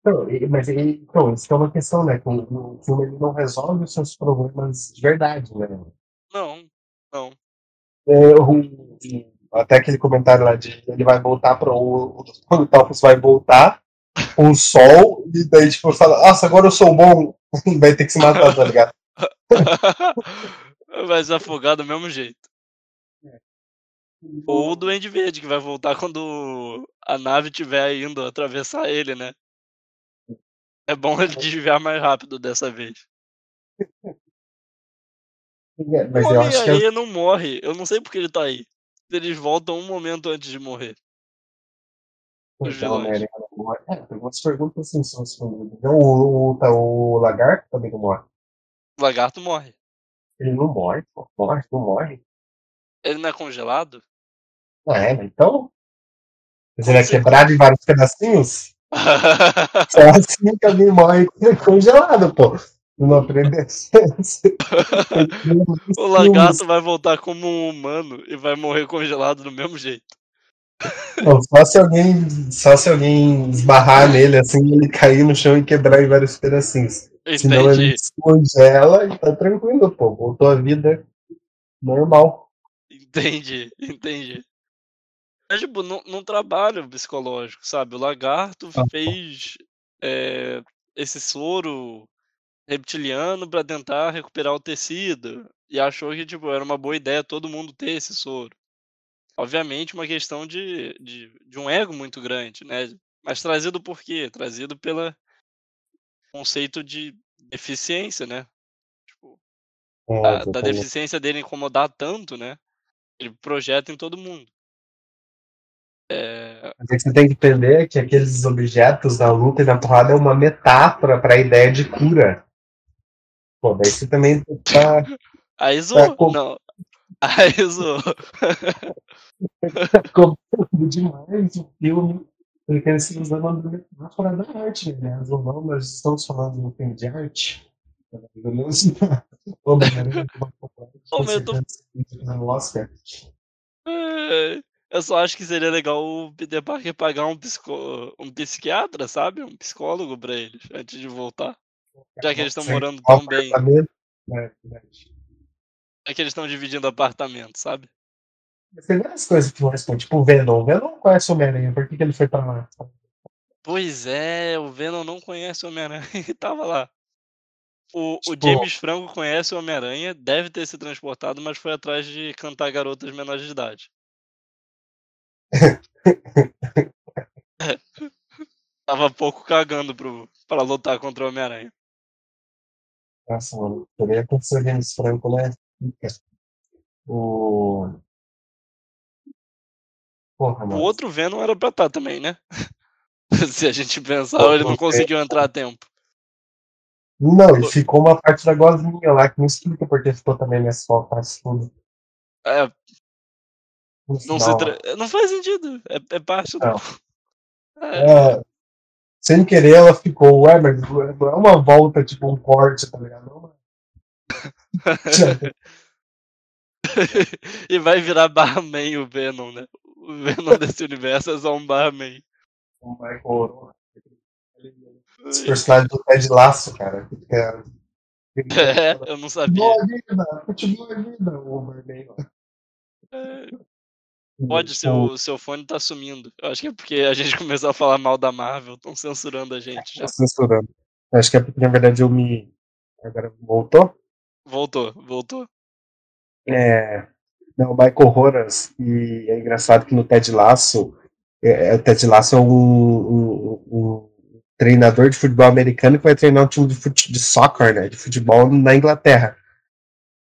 Então, mas ele, então, isso é uma questão, né? O, filme ele não resolve os seus problemas de verdade, né? Não, não. É, o- até aquele comentário lá de ele vai voltar para o, o Topos vai voltar com o sol e daí tipo fala, nossa, agora eu sou bom, *laughs* vai ter que se matar, tá ligado? *laughs* vai se afogar do mesmo jeito. Ou o Duende Verde, que vai voltar quando a nave estiver indo atravessar ele, né? É bom ele desviar mais rápido dessa vez. É, Mas o eu acho que é- não morre. Eu não sei porque ele tá aí. Eles voltam um momento antes de morrer. Então, né, morre. É, tem umas perguntas assim, são. Então, o, o, tá, o lagarto também não morre. O lagarto morre. Ele não morre, pô. Morre, não morre. Ele não é congelado? É, então. Ele é certeza. quebrado em vários pedacinhos? *laughs* Só assim que alguém morre *laughs* congelado, pô. Não aprende *laughs* o lagarto vai voltar como um humano e vai morrer congelado do mesmo jeito. Não, só se alguém, só se alguém esbarrar nele assim, ele cair no chão e quebrar em vários pedacinhos. Senão ele Entendi. se congela e tá tranquilo, pô. Voltou a vida normal. Entendi, entendi. Mas, tipo, não, não trabalha o psicológico, sabe? O lagarto Ah. fez é, esse soro reptiliano pra tentar recuperar o tecido. E achou que, tipo, era uma boa ideia todo mundo ter esse soro. obviamente, uma questão de, de, de um ego muito grande, né? Mas trazido por quê? Trazido pelo conceito de deficiência, né? Tipo, É, da, da deficiência dele incomodar tanto, né? Ele projeta em todo mundo. É, Mas é que você tem que entender que aqueles objetos na luta e na porrada é uma metáfora para a ideia de cura. Pô, daí você também tá *laughs* aí zoou. com- Não. *laughs* Aí zoou. *laughs* cobrando demais o filme. Ele quer se usando uma metáfora da arte, né? Não, nós estamos falando de um filme de arte. Pelo menos popularidade, Ô, eu tô- Oscar. É, Eu só acho que seria legal o Peter Parker pagar um, psico... um psiquiatra, sabe? Um psicólogo pra eles, antes de voltar. Já que eles estão morando tão bem. Já que eles estão dividindo apartamento, sabe? Tem várias coisas que não respondem, tipo o Venom. O Venom não conhece o Homem-Aranha, por que, que ele foi pra lá? Pois é, o Venom não conhece o Homem-Aranha *laughs* e tava lá. O, o Tipo- James Franco conhece o Homem-Aranha, deve ter se transportado, mas foi atrás de cantar garotas menores de idade. *laughs* Tava pouco cagando pro, pra lutar contra o Homem-Aranha. Nossa, mano, poderia acontecer o James Franco, né? O. Porra, O outro Venom era pra estar também, né? *laughs* Se a gente pensar, ele não conseguiu entrar a tempo. Não, e ficou uma parte da gosminha lá que não explica porque ficou também nesse faz tudo. É, Não, final, tra- não faz sentido. É, é parte do. Não. É, É, sem querer ela ficou, ué, mas não é uma volta, tipo um corte, tá ligado? Não, mas- *laughs* e vai virar Barman o Venom, né? O Venom desse universo é só um Barman. o Michael Oro. Esse personagem do Ted Laço, cara. *laughs* É, eu não sabia. Futebol é vida, futebol é vida, o Barney. É, Pode, O- seu, seu fone tá sumindo. Eu acho que é porque a gente *laughs* começou a falar mal da Marvel, estão censurando a gente já. Tá censurando. Acho que é porque, na verdade, eu me. Agora voltou? Voltou, voltou. É. Não, o Michael Horas, e é engraçado que no Ted Lasso, é, é, o Ted Lasso é um, um- um treinador de futebol americano que vai treinar um time de, fute, de soccer, né? De futebol na Inglaterra.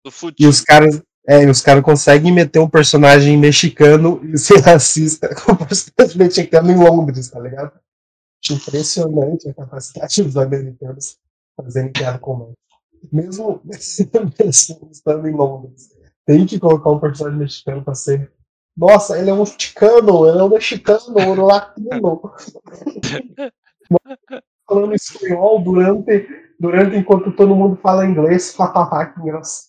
Do fute. E os caras. É, e os caras conseguem meter um personagem mexicano e ser racista com um personagem mexicano em Londres, tá ligado? Impressionante a capacidade dos americanos fazerem piada com o Mesmo, *laughs* estando em Londres, tem que colocar um personagem mexicano pra ser. Nossa, ele é um mexicano, ele é um mexicano, um latino. Falando espanhol durante, durante enquanto todo mundo fala inglês. Hahaha, que engraçado.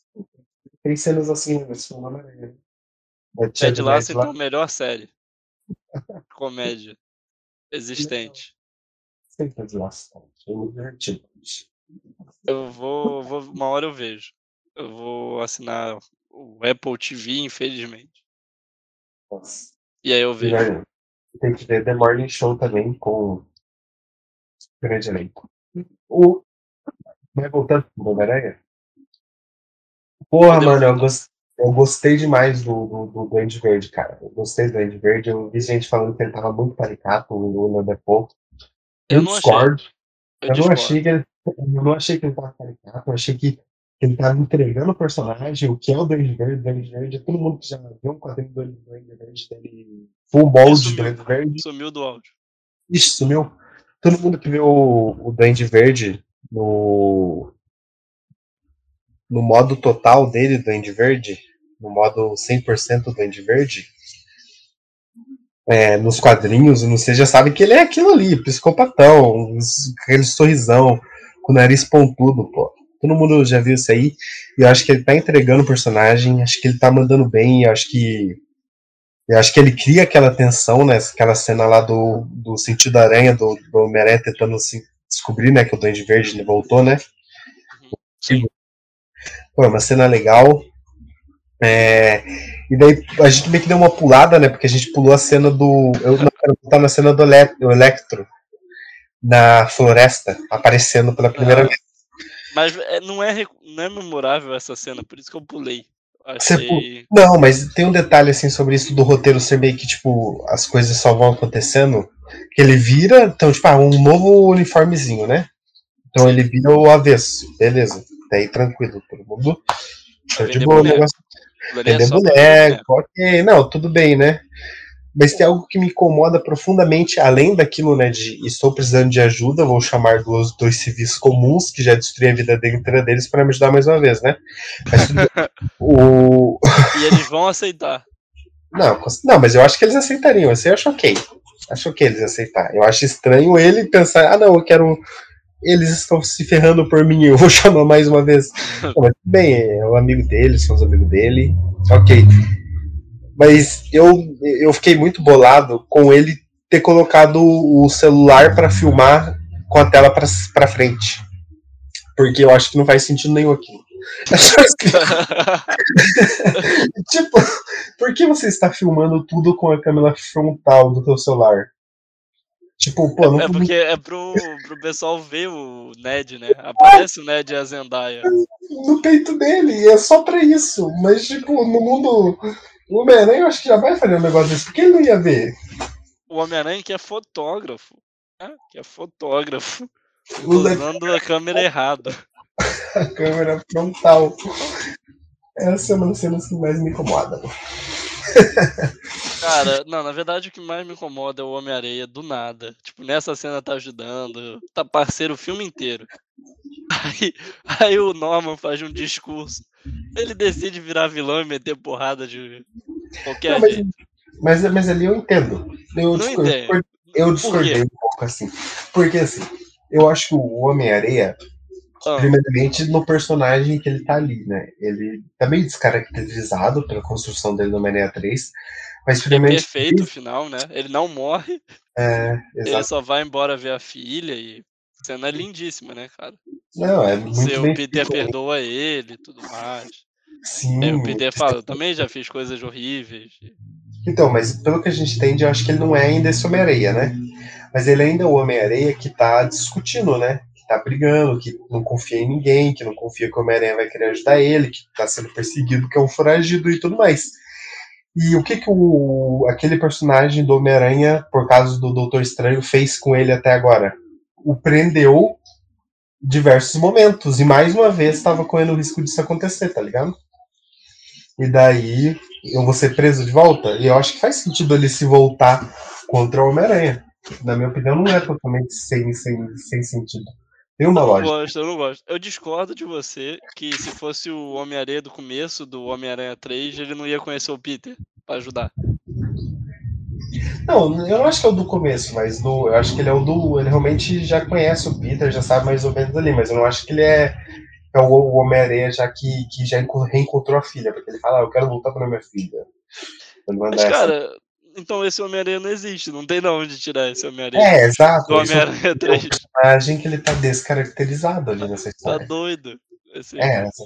Tem cenas assim nesse filme, né? É, Ted Lasso, então, melhor série. *laughs* Comédia. Existente. Sei Ted Lasso. Eu vou, vou. Uma hora eu vejo. Eu vou assinar o Apple TV, infelizmente. Nossa. E aí eu vejo. Tem que ver The Morning Show também com grande elenco. O... Vai voltando pro Homem-Aranha? Porra, mano, eu, voltar. gos- eu gostei demais do, do, do Duende Verde, cara. Eu gostei do Duende Verde. Eu vi gente falando que ele tava muito caricato, o William Defoe. Eu Eu não achei. discordo. Eu Eu não, achei que ele, eu não achei que ele tava caricato, eu achei que ele tava entregando o personagem, o que é o Duende Verde, Duende Verde, todo mundo que já viu um quadrinho do Duende Verde dele, full Ele mold sumiu. Duende Verde, Sumiu do áudio. ixi, sumiu. Todo mundo que viu o, o Duende Verde no, no modo total dele, Duende Verde, no modo 100% Duende Verde, é, nos quadrinhos, não sei, já sabe que ele é aquilo ali, psicopatão, aquele sorrisão, com o nariz pontudo, pô. Todo mundo já viu isso aí, e eu acho que ele tá entregando o personagem, acho que ele tá mandando bem, eu acho que. Eu acho que ele cria aquela tensão, né? Aquela cena lá do, do sentido da aranha, do, do Homem-Aranha tentando se descobrir, né? Que o Duende Verde voltou, né? Sim. Pô, é uma cena legal. É, e daí a gente meio que deu uma pulada, né? Porque a gente pulou a cena do. Eu não quero voltar na cena do Ele- do Electro na floresta, aparecendo pela primeira Ah, vez. Mas é, não, é, não é memorável essa cena, por isso que eu pulei. Achei. Não, mas tem um detalhe assim sobre isso do roteiro ser meio que, tipo, as coisas só vão acontecendo. Que ele vira, então, tipo, ah, um novo uniformezinho, né? Então ele vira o avesso, beleza. Daí tranquilo, todo mundo. Tá de boa boneco. negócio. É Vender pra boneco, ok. Não, tudo bem, né? Mas tem algo que me incomoda profundamente, além daquilo, né, de estou precisando de ajuda, vou chamar dois, dois civis comuns que já destruí a vida inteira deles para me ajudar mais uma vez, né? Mas *laughs* o... E eles vão aceitar. Não, não, mas eu acho que eles aceitariam. Assim, eu acho ok. Acho ok eles aceitar. Eu acho estranho ele pensar, ah, não, eu quero. Eles estão se ferrando por mim, eu vou *laughs* chamar mais uma vez. *laughs* Não, mas bem, é o amigo dele, são os amigos dele. Ok. Mas eu, eu fiquei muito bolado com ele ter colocado o celular para filmar com a tela pra, pra frente. Porque eu acho que não faz sentido nenhum aqui. *laughs* Tipo, por que você está filmando tudo com a câmera frontal do teu celular? Tipo, pô, não, É porque é pro, pro pessoal ver o Ned, né? Aparece o Ned e a Zendaya. no peito dele, é só pra isso. Mas, tipo, no mundo. O Homem-Aranha eu acho que já vai fazer um negócio desse, porque ele não ia ver. O Homem-Aranha que é fotógrafo. Né? Que é fotógrafo. Usa Usando a câmera errada. *laughs* a câmera frontal. Essa é uma das cenas que mais me incomoda. *laughs* Cara, não, na verdade o que mais me incomoda é o Homem-Areia do nada. Tipo, nessa cena tá ajudando, tá parceiro o filme inteiro. Aí, aí o Norman faz um discurso. Ele decide virar vilão e meter porrada de qualquer Não, mas, jeito. mas, mas ali eu entendo. Eu, Não discor- entendo. eu discordei um pouco assim. Porque assim, eu acho que o Homem-Areia, Ah, primeiramente no personagem que ele tá ali, né? Ele tá meio descaracterizado pela construção dele no Homem-Aranha 3. Mas é primeiramente. perfeito o final, né? Ele não morre, É, ele exato. só vai embora ver a filha e. Cena lindíssima, né, cara? Não, é muito Seu Peter feito. perdoa ele e tudo mais. Sim. Aí o Peter fala, eu também já fiz coisas horríveis. Então, mas pelo que a gente entende, eu acho que ele não é ainda esse Homem-Areia, né? Mas ele ainda é o Homem-Areia que tá discutindo, né? Tá brigando, que não confia em ninguém, que não confia que o Homem-Aranha vai querer ajudar ele, que tá sendo perseguido, que é um foragido e tudo mais. E o que que o, aquele personagem do Homem-Aranha, por causa do Doutor Estranho, fez com ele até agora? O prendeu diversos momentos, e mais uma vez estava correndo o risco disso acontecer, tá ligado? E daí eu vou ser preso de volta? E eu acho que faz sentido ele se voltar contra o Homem-Aranha. Na minha opinião, não é totalmente sem, sem, sem sentido. Tem uma Eu não lógica. gosto, eu não gosto. Eu discordo de você que se fosse o Homem-Aranha do começo do Homem-Aranha 3, ele não ia conhecer o Peter pra ajudar. Não, eu não acho que é o do começo, mas do, eu acho que ele é o do. Ele realmente já conhece o Peter, já sabe mais ou menos ali, mas eu não acho que ele é, é o, Homem-Aranha já que, que já enco- reencontrou a filha, porque ele fala, ah, eu quero voltar pra minha filha. Mas, cara, então esse Homem-Aranha não existe, não tem de onde tirar esse Homem-Aranha. é, exato. É Homem-Aranha 3. um personagem que ele tá descaracterizado ali nessa Tá história. doido. Esse- É, essa-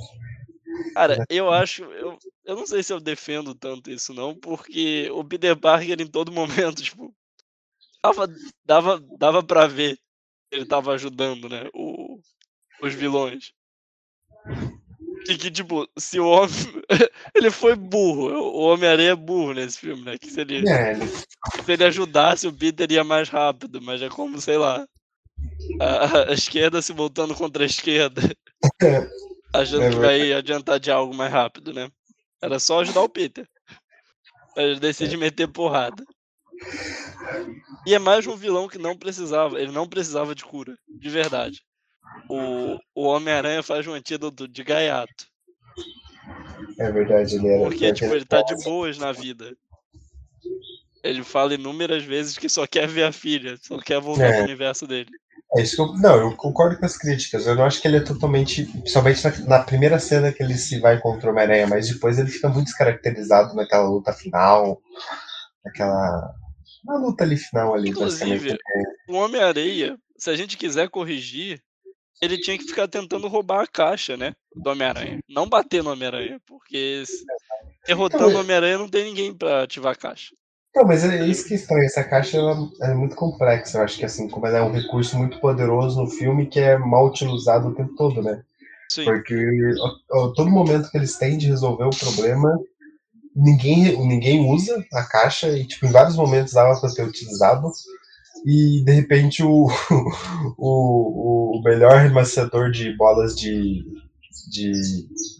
Cara, eu acho. Eu, eu não sei se eu defendo tanto isso, não, porque o Peter Parker em todo momento, *laughs* tipo. Dava, dava, dava pra ver que ele tava ajudando, né? O, os vilões. E que, tipo, se o homem. *laughs* ele foi burro. O Homem-Aranha é burro nesse filme, né? Que se ele, é, se ele ajudasse, o Peter ia mais rápido, mas é como, sei lá. A, a esquerda se voltando contra a esquerda. *laughs* Achando É que vai adiantar de algo mais rápido, né? Era só ajudar o Peter. Ele decide meter porrada. E é mais um vilão que não precisava. Ele não precisava de cura, de verdade. O, o Homem-Aranha faz um antídoto de gaiato. é verdade, ele era. Porque, tipo, ele tá de boas na vida. Ele fala inúmeras vezes que só quer ver a filha, só quer voltar É. pro universo dele. É isso que eu, não, eu concordo com as críticas. Eu não acho que ele é totalmente. Principalmente na, na primeira cena que ele se vai contra o Homem-Aranha, mas depois ele fica muito descaracterizado naquela luta final. Naquela. Na luta ali final ali, Inclusive, basicamente. o Homem-Areia, se a gente quiser corrigir, ele tinha que ficar tentando roubar a caixa, né? Do Homem-Aranha. Não bater no Homem-Aranha, porque derrotando o Homem-Aranha não tem ninguém pra ativar a caixa. Não, mas é isso que é estranho. Essa caixa ela é muito complexa. Eu acho que assim, como ela é um recurso muito poderoso no filme que é mal utilizado o tempo todo, né? Sim. Porque ó, ó, todo momento que eles têm de resolver o problema, ninguém, ninguém usa a caixa e tipo, em vários momentos dava para ter utilizado. E de repente *laughs* o, o, o melhor arremessador de bolas de, de,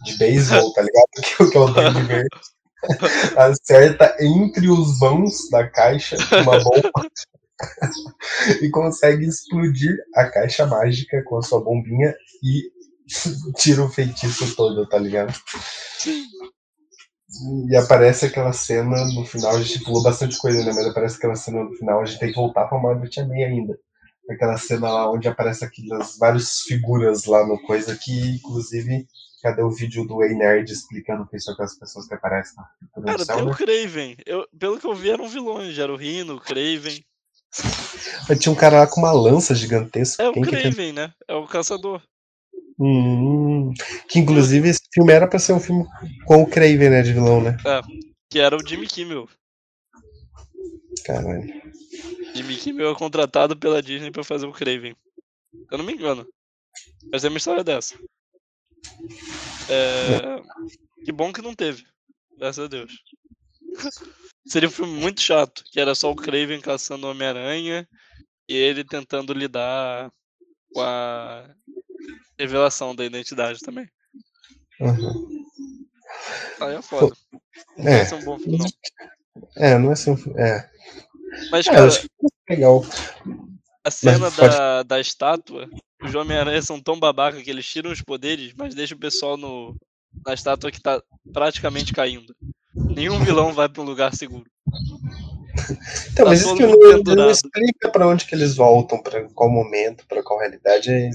de beisebol, tá ligado? *laughs* Que, que é o Duende *laughs* Verde. Acerta entre os vãos da caixa uma bomba e consegue explodir a caixa mágica com a sua bombinha e tira o feitiço todo, tá ligado? E aparece aquela cena no final, a gente pulou bastante coisa, né? Mas aparece aquela cena no final, a gente tem que voltar pra Marvel May ainda. Aquela cena lá onde aparece aquelas várias figuras lá no coisa que, inclusive, cadê o vídeo do Ei Nerd explicando quem são aquelas pessoas que aparecem lá? Cara, tem o Craven. Eu, pelo que eu vi, eram vilões. Era o Rino, o Craven. Mas tinha um cara lá com uma lança gigantesca. É o Quem que? Craven, né? É o caçador. Hum, que inclusive esse filme era pra ser um filme com o Craven, né, de vilão, né? Que era o Jimmy Kimmel. Caralho. Jimmy Kimmel é contratado pela Disney pra fazer o Craven. Eu não me engano. Mas é uma história dessa. É... Que bom que não teve. Graças a Deus. *laughs* Seria um filme muito chato, que era só o Craven caçando o Homem-Aranha e ele tentando lidar com a revelação da identidade também. Uhum. Aí é foda. Não É, vai ser um bom filme, não. é, não é assim. É, Mas, é cara, acho que é legal. a cena da, da estátua, os Homem-Aranha são tão babaca que eles tiram os poderes, mas deixam o pessoal no, na estátua que tá praticamente caindo. Nenhum vilão vai pra um lugar seguro. Então, Tá mas isso que não, não explica pra onde que eles voltam, pra qual momento, pra qual realidade.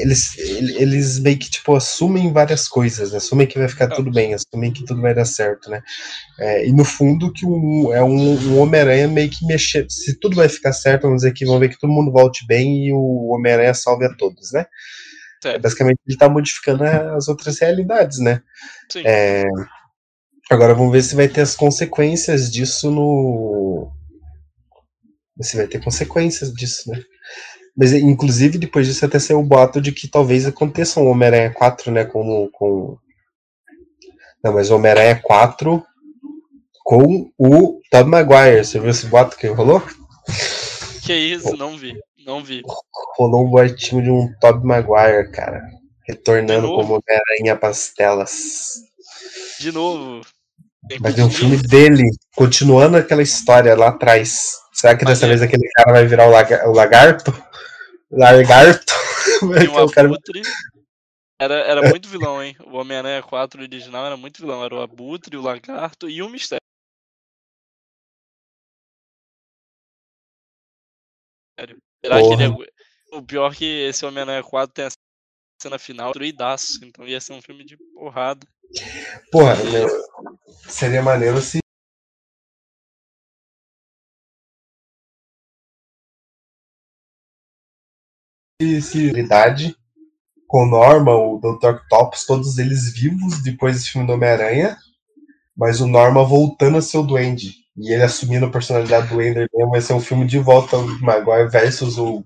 Eles, ele- eles meio que tipo assumem várias coisas, né? assumem que vai ficar tudo bem, assumem que tudo vai dar certo, né? É, e no fundo que um, é um, um Homem-Aranha meio que mexer, se tudo vai ficar certo, vamos dizer que vão ver que todo mundo volte bem e o Homem-Aranha salve a todos, né? É, basicamente ele tá modificando as outras realidades, né? Sim. É, agora vamos ver se vai ter as consequências disso no. Se vai ter consequências disso, né? Mas, inclusive, depois disso até saiu o boato de que talvez aconteça um Homem-Aranha 4, né? Com, com. Não, mas Homem-Aranha 4 com o Tobey Maguire. Você viu esse boato que rolou? Que isso, não vi. Não vi. Rolou um boatinho de um Tobey Maguire, cara. Retornando como Homem-Aranha para as telas. De novo. Vai ter um ver. filme dele, continuando aquela história lá atrás. Será que dessa Maneiro. vez aquele cara vai virar o lagarto? Tem *laughs* ter o Abutre. Era, era muito vilão, hein? O Homem-Aranha 4 original era muito vilão. Era o Abutre, o Lagarto e o Mistério. Será que ele é... O pior é que esse Homem-Aranha 4 tem a cena final destruidaço. Então ia ser um filme de porrada. Porra, meu, seria maneiro se. Realidade com o Norma, o Dr. Octopus, todos eles vivos depois desse filme do Homem-Aranha, mas o Norma voltando a ser o Duende. E ele assumindo a personalidade do Ender mesmo, vai ser um filme de volta ao Maguire versus o.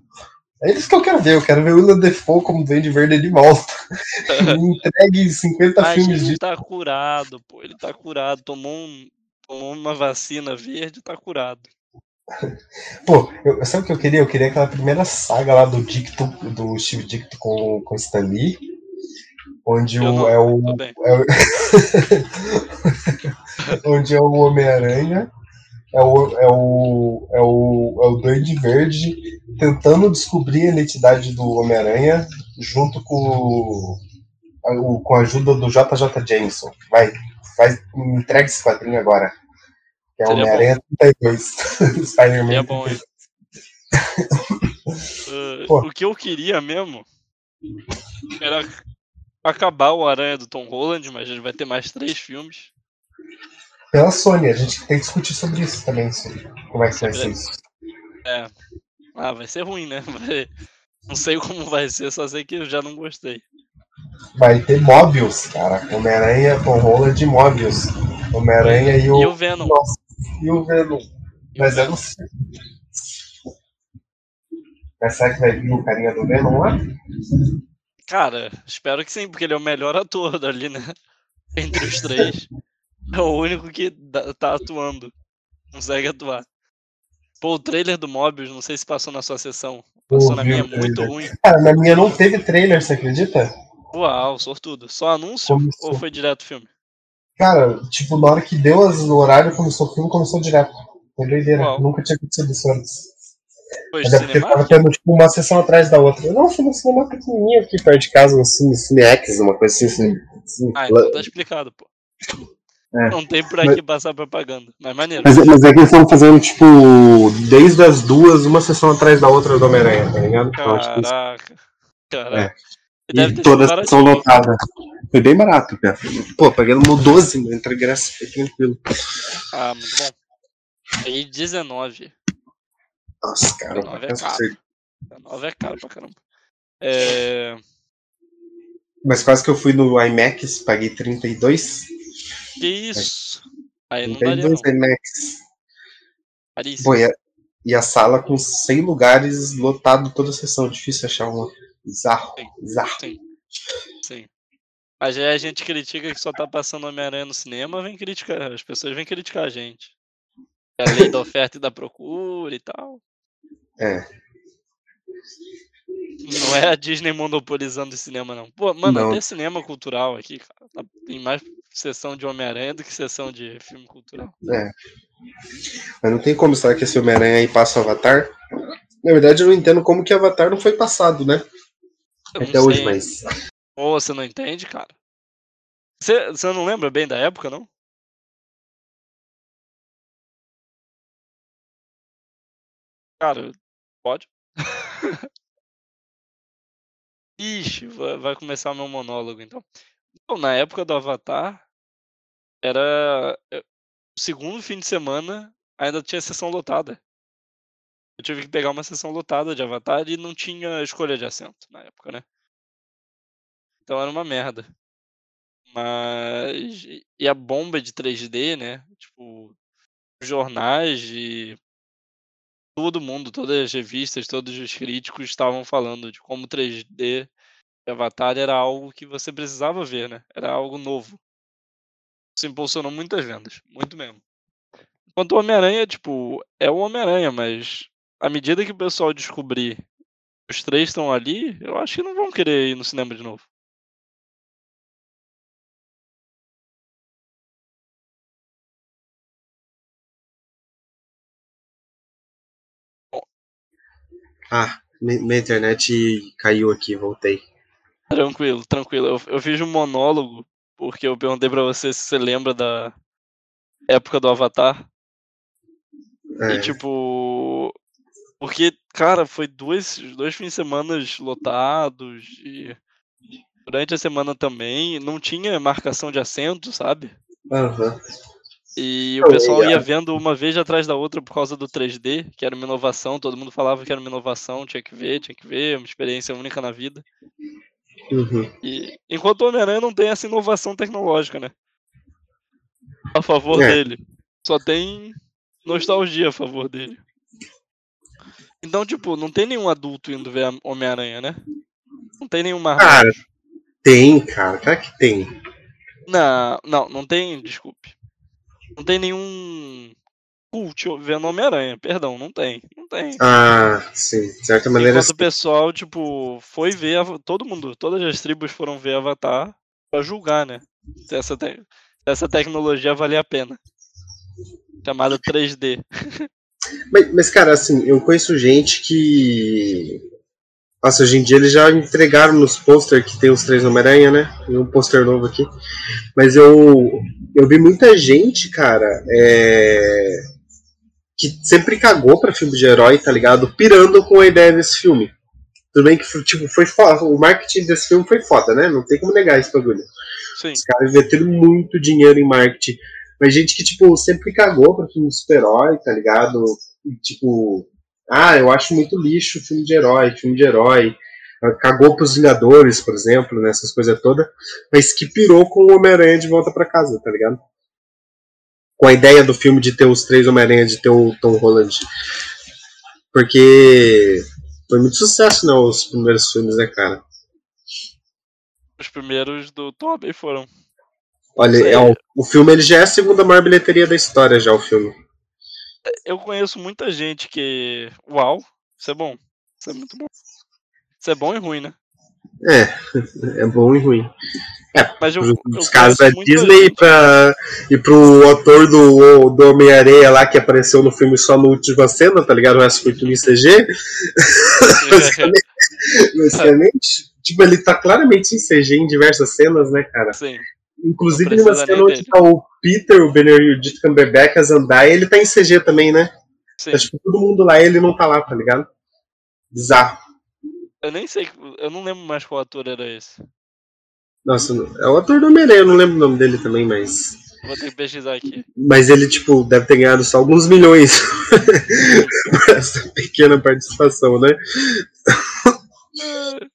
É isso que eu quero ver, eu quero ver o William Defoe como Duende Verde de volta. *laughs* Me entregue 50 Mas filmes ele disso. tá curado, pô. Ele tá curado. Tomou, um, tomou uma vacina verde tá curado. *laughs* Pô, eu, sabe o que eu queria? Eu queria aquela primeira saga lá do Dicto, do Steve Dicto com, com Stan Lee, onde o, não- é o, Tô bem. *laughs* onde é o Homem-Aranha, é o, é, o, é, o, é o Duende Verde tentando descobrir a identidade do Homem-Aranha junto com, o- a- o- com a ajuda do JJ Jameson. Vai, vai, entrega esse quadrinho agora. Que é Seria Homem-Aranha 32. *laughs* Spider-Man. É bom, hein? 32. Uh, o que eu queria mesmo era acabar o Aranha do Tom Holland, mas ele vai ter mais três filmes. Pela Sony, a gente tem que discutir sobre isso também. Sobre como é que vai ser isso. É. Ah, vai ser ruim, né? *laughs* Vai- Não sei como vai ser, só sei que eu já não gostei. Vai ter Mobius, cara. Homem-Aranha, Tom Holland e Mobius. Homem-Aranha e o. E o Venom. Nossa, e o Venom. Mas eu não sei. Mas será que vai vir o carinha do Venom lá? Cara, espero que sim, porque ele é o melhor ator ali, né? *laughs* Entre os três. É o único que tá atuando. Consegue atuar. Pô, o trailer do Mobius, não sei se passou na sua sessão. Passou na minha, muito ruim. Cara, na minha não teve trailer, você acredita? Uau, sortudo. Só anúncio Começou. ou foi direto o filme? Cara, tipo, na hora que deu o horário, começou o filme, começou direto. Foi doideira. Uau. Nunca tinha acontecido isso antes. Foi é porque tava tendo tipo, uma sessão atrás da outra. Não, foi um cinema pequenininho aqui perto de casa, um Cine, Cinex, uma coisa assim. Cine, cine, ah, então tá explicado, pô. É. Não tem por aqui mas, passar propaganda, mas maneiro. Mas, mas é que eles estão fazendo, tipo, desde as duas, uma sessão atrás da outra do Homem-Aranha, tá ligado? Caraca. Caraca. É. E todas são lotadas. Foi bem barato, cara. Pô, paguei no 12, né? entre graça, foi tranquilo. Ah, muito bom. Peguei 19. Nossa, cara. 19 é caro. 19 é caro pra caramba. É... Mas quase que eu fui no IMAX, paguei 32. Que isso? Aí não 32 daria, não. IMAX. Pô, e a, e a sala com 100 lugares lotado toda a sessão. Difícil achar uma. Bizarro. Sim. Bizarro. Sim. Sim. Mas aí a gente critica que só tá passando Homem-Aranha no cinema, vem criticar. As pessoas vêm criticar a gente. É a lei da oferta e da procura e tal. É. Não é a Disney monopolizando o cinema, não. Pô, mano, não. até cinema cultural aqui, cara. Tá, tem mais sessão de Homem-Aranha do que sessão de filme cultural. É. Mas não tem como será que esse Homem-Aranha aí passa o Avatar? Na verdade, eu não entendo como que Avatar não foi passado, né? Eu Até hoje, mas. Ou você não entende, cara? Você, você não lembra bem da época, não? Cara, pode? *laughs* Ixi, vai começar meu monólogo então. Então, na época do Avatar, era o segundo fim de semana, ainda tinha sessão lotada. Eu tive que pegar uma sessão lotada de Avatar e não tinha escolha de assento na época, né? Então era uma merda. Mas. E a bomba de 3D, né? Tipo, jornais e. Todo mundo, todas as revistas, todos os críticos estavam falando de como 3D de Avatar era algo que você precisava ver, né? Era algo novo. Isso impulsionou muitas vendas, muito mesmo. Enquanto o Homem-Aranha, tipo, é o Homem-Aranha, mas à medida que o pessoal descobrir os três estão ali, eu acho que não vão querer ir no cinema de novo. Ah, minha internet caiu aqui, voltei. Tranquilo, tranquilo. Eu, eu fiz um monólogo porque eu perguntei pra você se você lembra da época do Avatar. É. E tipo. Porque, cara, foi dois, dois fins de semana lotados e durante a semana também não tinha marcação de assento, sabe? Aham. Uhum. E o pessoal ia vendo uma vez atrás da outra por causa do 3D, que era uma inovação, todo mundo falava que era uma inovação, tinha que ver, tinha que ver, uma experiência única na vida. Uhum. E enquanto o Homem-Aranha não tem essa inovação tecnológica, né? A favor é. dele. Só tem nostalgia a favor dele. Então, tipo, não tem nenhum adulto indo ver Homem-Aranha, né? Não tem nenhum marmanjo. Cara, tem, cara. Claro que tem. Não, não, não tem, desculpe. Não tem nenhum cult vendo Homem-Aranha, perdão, não tem. Não tem. Ah, sim, de certa maneira. Enquanto o pessoal, tipo, foi ver. Todo mundo, todas as tribos foram ver Avatar pra julgar, né? Se essa, te... se essa tecnologia valia a pena. Chamada 3D. *laughs* Mas, mas, cara, assim, eu conheço gente que. Nossa, hoje em dia eles já entregaram nos pôster que tem os três Homem-Aranha, né? Tem um pôster novo aqui. Mas eu eu vi muita gente, cara, é... que sempre cagou pra filme de herói, tá ligado? Pirando com a ideia desse filme. Tudo bem que tipo, foi foda. O marketing desse filme foi foda, né? Não tem como negar esse bagulho. Sim. Os caras investiram muito dinheiro em marketing. Mas gente que, tipo, sempre cagou pra filme de super-herói, tá ligado? E, tipo, ah, eu acho muito lixo filme de herói, filme de herói cagou pros Vingadores, por exemplo, nessas né, coisas todas, mas que pirou com o Homem-Aranha de volta para casa, tá ligado? Com a ideia do filme de ter os três Homem-Aranha, de ter o Tom Holland. Porque foi muito sucesso, né, os primeiros filmes, né, cara? Os primeiros do Tobey foram. Olha, é, o, o filme ele já é a segunda maior bilheteria da história, já o filme. Eu conheço muita gente que. Uau, isso é bom. Isso é muito bom. Isso é bom e ruim, né? É, *laughs* é bom e ruim. Mas eu, Os eu casos da Disney e, gente- pra, e pro ator do, do Homem-Areia lá que apareceu no filme só na última cena, tá ligado? O resto foi tudo em CG. Basicamente, tipo, ele tá claramente em CG em diversas cenas, né, cara? Sim, Inclusive, numa cena onde tá o Peter, o Benedict Cumberbatch, a Zendaya, ele tá em CG também, né? sim. Tá, tipo, todo mundo lá ele não tá lá, tá ligado? Bizarro. Eu nem sei, eu não lembro mais qual ator era esse. Nossa, é o ator do Homem-Aranha, eu não lembro o nome dele também, mas. Vou ter que pesquisar aqui. Mas ele, tipo, deve ter ganhado só alguns milhões *laughs* por essa pequena participação, né? *laughs*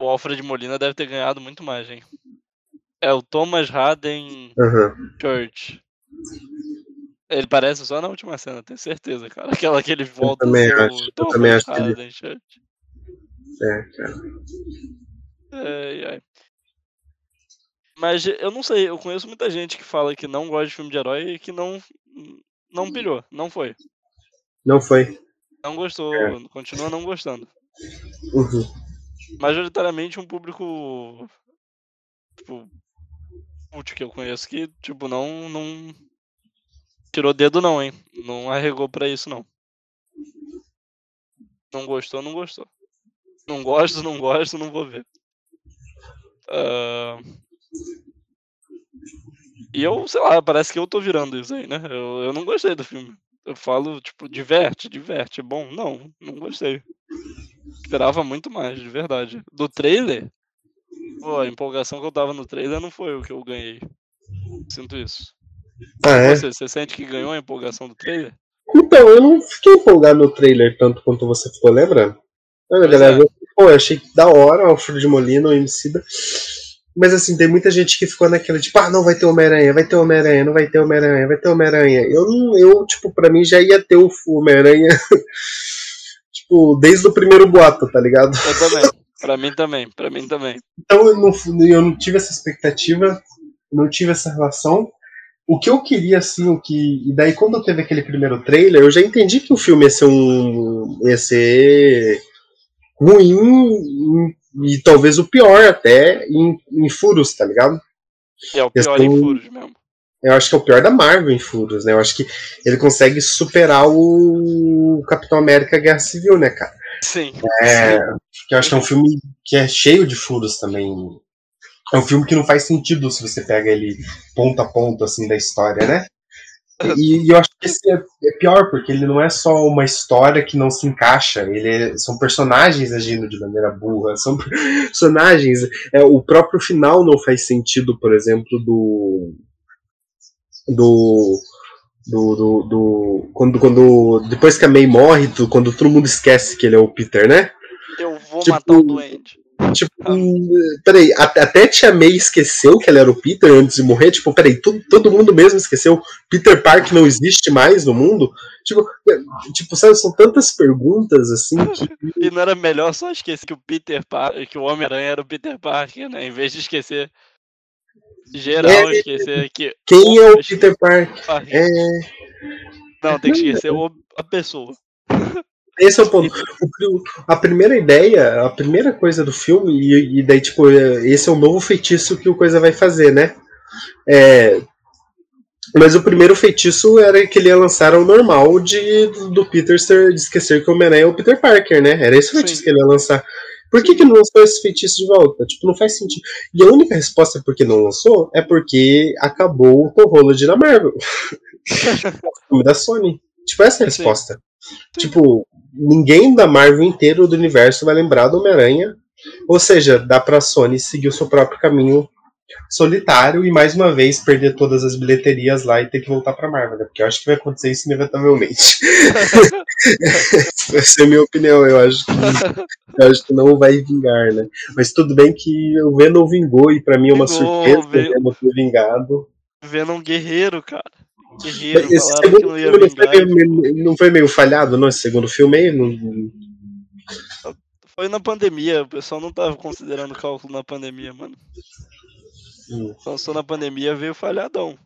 O Alfred Molina deve ter ganhado muito mais, hein? É o Thomas Haden Aham. Church. Ele parece só na última cena, tenho certeza, cara. Aquela que ele volta também a ser acho, eu também acho que ele- Church. É, cara. Ai, ai. Mas eu não sei, eu conheço muita gente que fala que não gosta de filme de herói e que não não pilhou, não foi. Não foi. Não gostou, É. continua não gostando. Uhum. Majoritariamente um público tipo cult que eu conheço que tipo não não tirou dedo não, hein? Não arregou pra isso não. Não gostou, não gostou. Não gosto, não gosto, não vou ver. Ah, E eu, sei lá, parece que eu tô virando isso aí, né? Eu, eu não gostei do filme. Eu falo, tipo, diverte, diverte, é bom. Não, não gostei. Esperava muito mais, de verdade. Do trailer, pô, a empolgação que eu tava no trailer não foi o que eu ganhei. Sinto isso. Ah, é? Você, você sente que ganhou a empolgação do trailer? Então, eu não fiquei empolgado no trailer tanto quanto você ficou, lembra? Olha, galera, é. eu, pô, eu achei da hora o Alfred Molina, o Emicida. Mas assim, tem muita gente que ficou naquela, tipo, ah, não vai ter Homem-Aranha, vai ter Homem-Aranha, não vai ter Homem-Aranha, vai ter Homem-Aranha. Eu, não- eu, tipo, pra mim já ia ter o Homem-Aranha, *laughs* tipo, desde o primeiro boato, tá ligado? Eu também. Pra mim também, pra mim também. Então eu não, eu não tive essa expectativa, não tive essa relação. O que eu queria, assim, o que. E daí, quando teve aquele primeiro trailer, eu já entendi que o filme ia ser um. ia ser ruim e, e talvez o pior até em, em furos, tá ligado? É o Esse pior em furos mesmo. Eu acho que é o pior da Marvel em furos, né? Eu acho que ele consegue superar o Capitão América Guerra Civil, né, cara? Sim. É, que eu acho que é um filme que é cheio de furos também. É um filme que não faz sentido se você pega ele ponto a ponto assim da história, né? E, e eu acho que esse é, é pior, porque ele não é só uma história que não se encaixa, ele é- são personagens agindo de maneira burra, *laughs* são personagens. É, o próprio final não faz sentido, por exemplo, do. do. Do, do, do- quando, quando depois que a May morre, tu- quando todo mundo esquece que ele é o Peter, né? Eu vou Tipo, matar o doente. Tipo, hum, peraí, até Tia May esqueceu que ela era o Peter antes de morrer? Tipo, peraí, todo, todo mundo mesmo esqueceu? Peter Park não existe mais no mundo? Tipo, é, tipo sabe, são tantas perguntas assim que. *laughs* E não era melhor só esquecer que o Peter Parker, que o Homem-Aranha era o Peter Parker, né? Em vez de esquecer geral, É. esquecer que. Quem é o Peter Park? Parker. É, Não, tem que esquecer o- a pessoa. esse é o ponto. A primeira ideia, a primeira coisa do filme, e, e daí, tipo, é, esse é o novo feitiço que o Coisa vai fazer, né? É, mas o primeiro feitiço era que ele ia lançar o normal de, do Peter ser, de esquecer que o Homem-Aranha é o Peter Parker, né? Era esse o feitiço Sim. que ele ia lançar. Por que, que não lançou esse feitiço de volta? Tipo, não faz sentido. E a única resposta por que não lançou é porque acabou o Holland na Marvel. o filme da Sony. Tipo, essa é a Sim. resposta. Sim. Tipo, ninguém da Marvel inteiro do universo vai lembrar do Homem-Aranha. Ou seja, dá pra Sony seguir o seu próprio caminho solitário e mais uma vez perder todas as bilheterias lá e ter que voltar pra Marvel, né? Porque eu acho que vai acontecer isso inevitavelmente. *laughs* Essa é a minha opinião, eu acho que eu acho que não vai vingar, né? Mas tudo bem que o Venom vingou e pra mim é uma Vingou, surpresa o Venom ter vingado. Vendo um guerreiro, cara. Guerreiro, Esse segundo não ia filme não foi, meio, não foi meio falhado, não? Esse segundo filme aí? Não- Foi na pandemia, o pessoal não tava considerando cálculo na pandemia, mano. Hum. Lançou na pandemia, veio falhadão.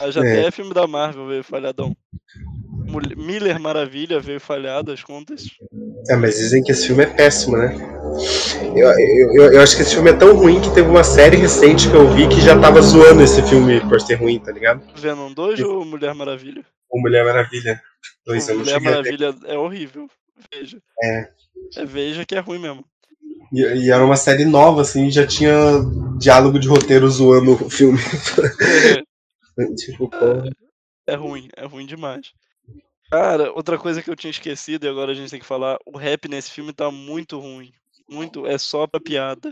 Aí já até filme da Marvel veio falhadão. Miller Maravilha veio falhado as contas. É, mas dizem que esse filme é péssimo, né? Eu, eu, eu, eu acho que esse filme é tão ruim que teve uma série recente que eu vi que já tava zoando esse filme por ser ruim, tá ligado? Venom 2 ou Mulher Maravilha? O Mulher Maravilha. Dois Mulher a. Maravilha é horrível. Veja. É. É Veja que é ruim mesmo. E, e era uma série nova, assim, já tinha diálogo de roteiro zoando o filme. *laughs* tipo. É ruim, é ruim demais. Cara, outra coisa que eu tinha esquecido e agora a gente tem que falar, o rap nesse filme tá muito ruim. Muito, é só pra piada.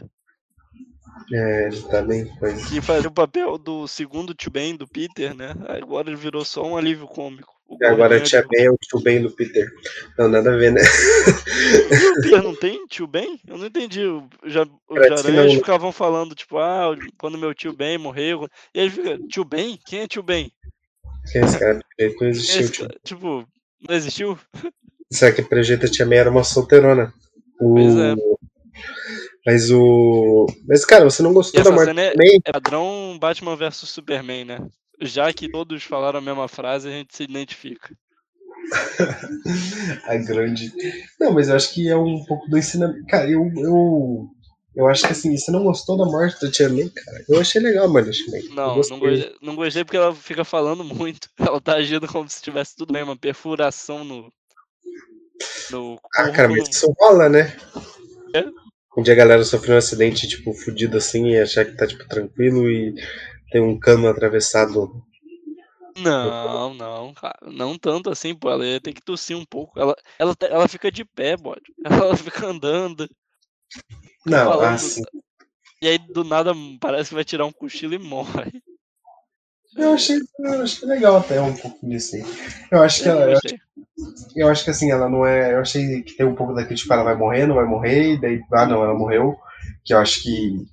É, ele tá bem coisa. Que fazia o papel do segundo tio Ben, do Peter, né? Agora ele virou só um alívio cômico. O agora gordinho Tia Ben é o tio Ben do Peter. Não, nada a ver, né? O Peter não tem *laughs* tio Ben? Eu não entendi. O- Já, os aranhas não. ficavam falando, tipo, ah, quando meu tio Ben morreu. E aí fica, tio Ben? Quem é tio Ben? Quem é esse cara? Não é existiu, esse tio. Tipo, não existiu? Será que a Prejeta Tia Ben era uma solteirona? O... Pois é. Mas o. Mas, cara, você não gostou da cena é, é padrão Batman vs Superman, né? Já que todos falaram a mesma frase, a gente se identifica. *laughs* A grande. Não, mas eu acho que é um pouco do ensinamento. Cara, eu. Eu, eu acho que assim, você não gostou da morte da Tia May, cara? Eu achei legal a morte da Tia May. Não, não gostei, não gostei porque ela fica falando muito. *laughs* Ela tá agindo como se tivesse tudo bem, uma perfuração no. No Ah, cara, mas isso rola, né? É? Um dia a galera sofreu um acidente, tipo, fudido assim, e achar que tá, tipo, tranquilo e tem um cano atravessado. Não, não, cara. Não tanto assim, pô. Ela ia ter que tossir um pouco. Ela, ela, ela fica de pé, bode. *laughs* Ela fica andando. Não, falando- assim. E aí, do nada, parece que vai tirar um cochilo e morre. Eu achei, eu achei legal até um disso aí. Eu acho que Eu ela. Eu, gostei. eu acho que assim, ela não é. Eu achei que tem um pouco daquele, tipo, ela vai morrer, não vai morrer, e daí, ah, não, ela morreu. Que eu acho que.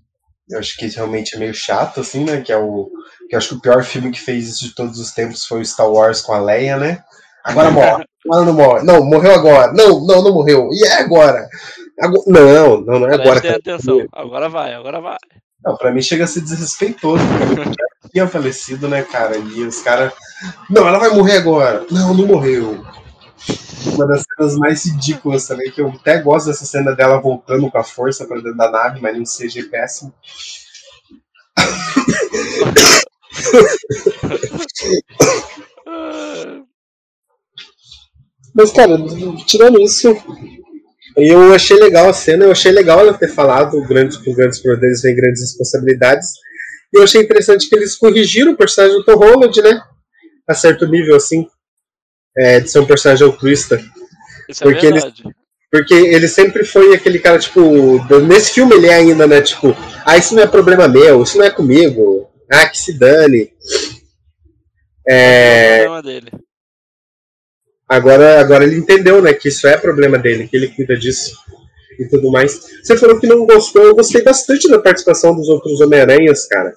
Eu acho que realmente é meio chato, assim, né? Que é o. Que eu acho que o pior filme que fez isso de todos os tempos foi o Star Wars com a Leia, né? Agora *laughs* morre. Agora não morre. Não, morreu agora. Não, não, não morreu. E é agora? Ago- Não, não, não é agora. Prestem cara. atenção. Agora vai, agora vai. Não, pra mim chega a ser desrespeitoso, porque tinha falecido, né, cara? E os caras. Não, ela vai morrer agora. Não, não morreu. Uma das cenas mais ridículas também, que eu até gosto dessa cena dela voltando com a força pra dentro da nave, mas num CG péssimo. Mas, cara, tirando isso, eu achei legal a cena, eu achei legal ela ter falado grandes, com grandes poderes vem grandes responsabilidades. E eu achei interessante que eles corrigiram o personagem do Tom Holland, né? A certo nível, assim. É, de ser um personagem altruísta. Isso é Porque eles- verdade. Porque ele sempre foi aquele cara, tipo. Nesse filme ele é ainda, né? Tipo, ah, isso não é problema meu, isso não é comigo. Ah, que se dane. É o problema dele. Agora, agora ele entendeu, né? Que isso é problema dele, que ele cuida disso e tudo mais. Você falou que não gostou, eu gostei bastante da participação dos outros Homem-Aranhas, cara.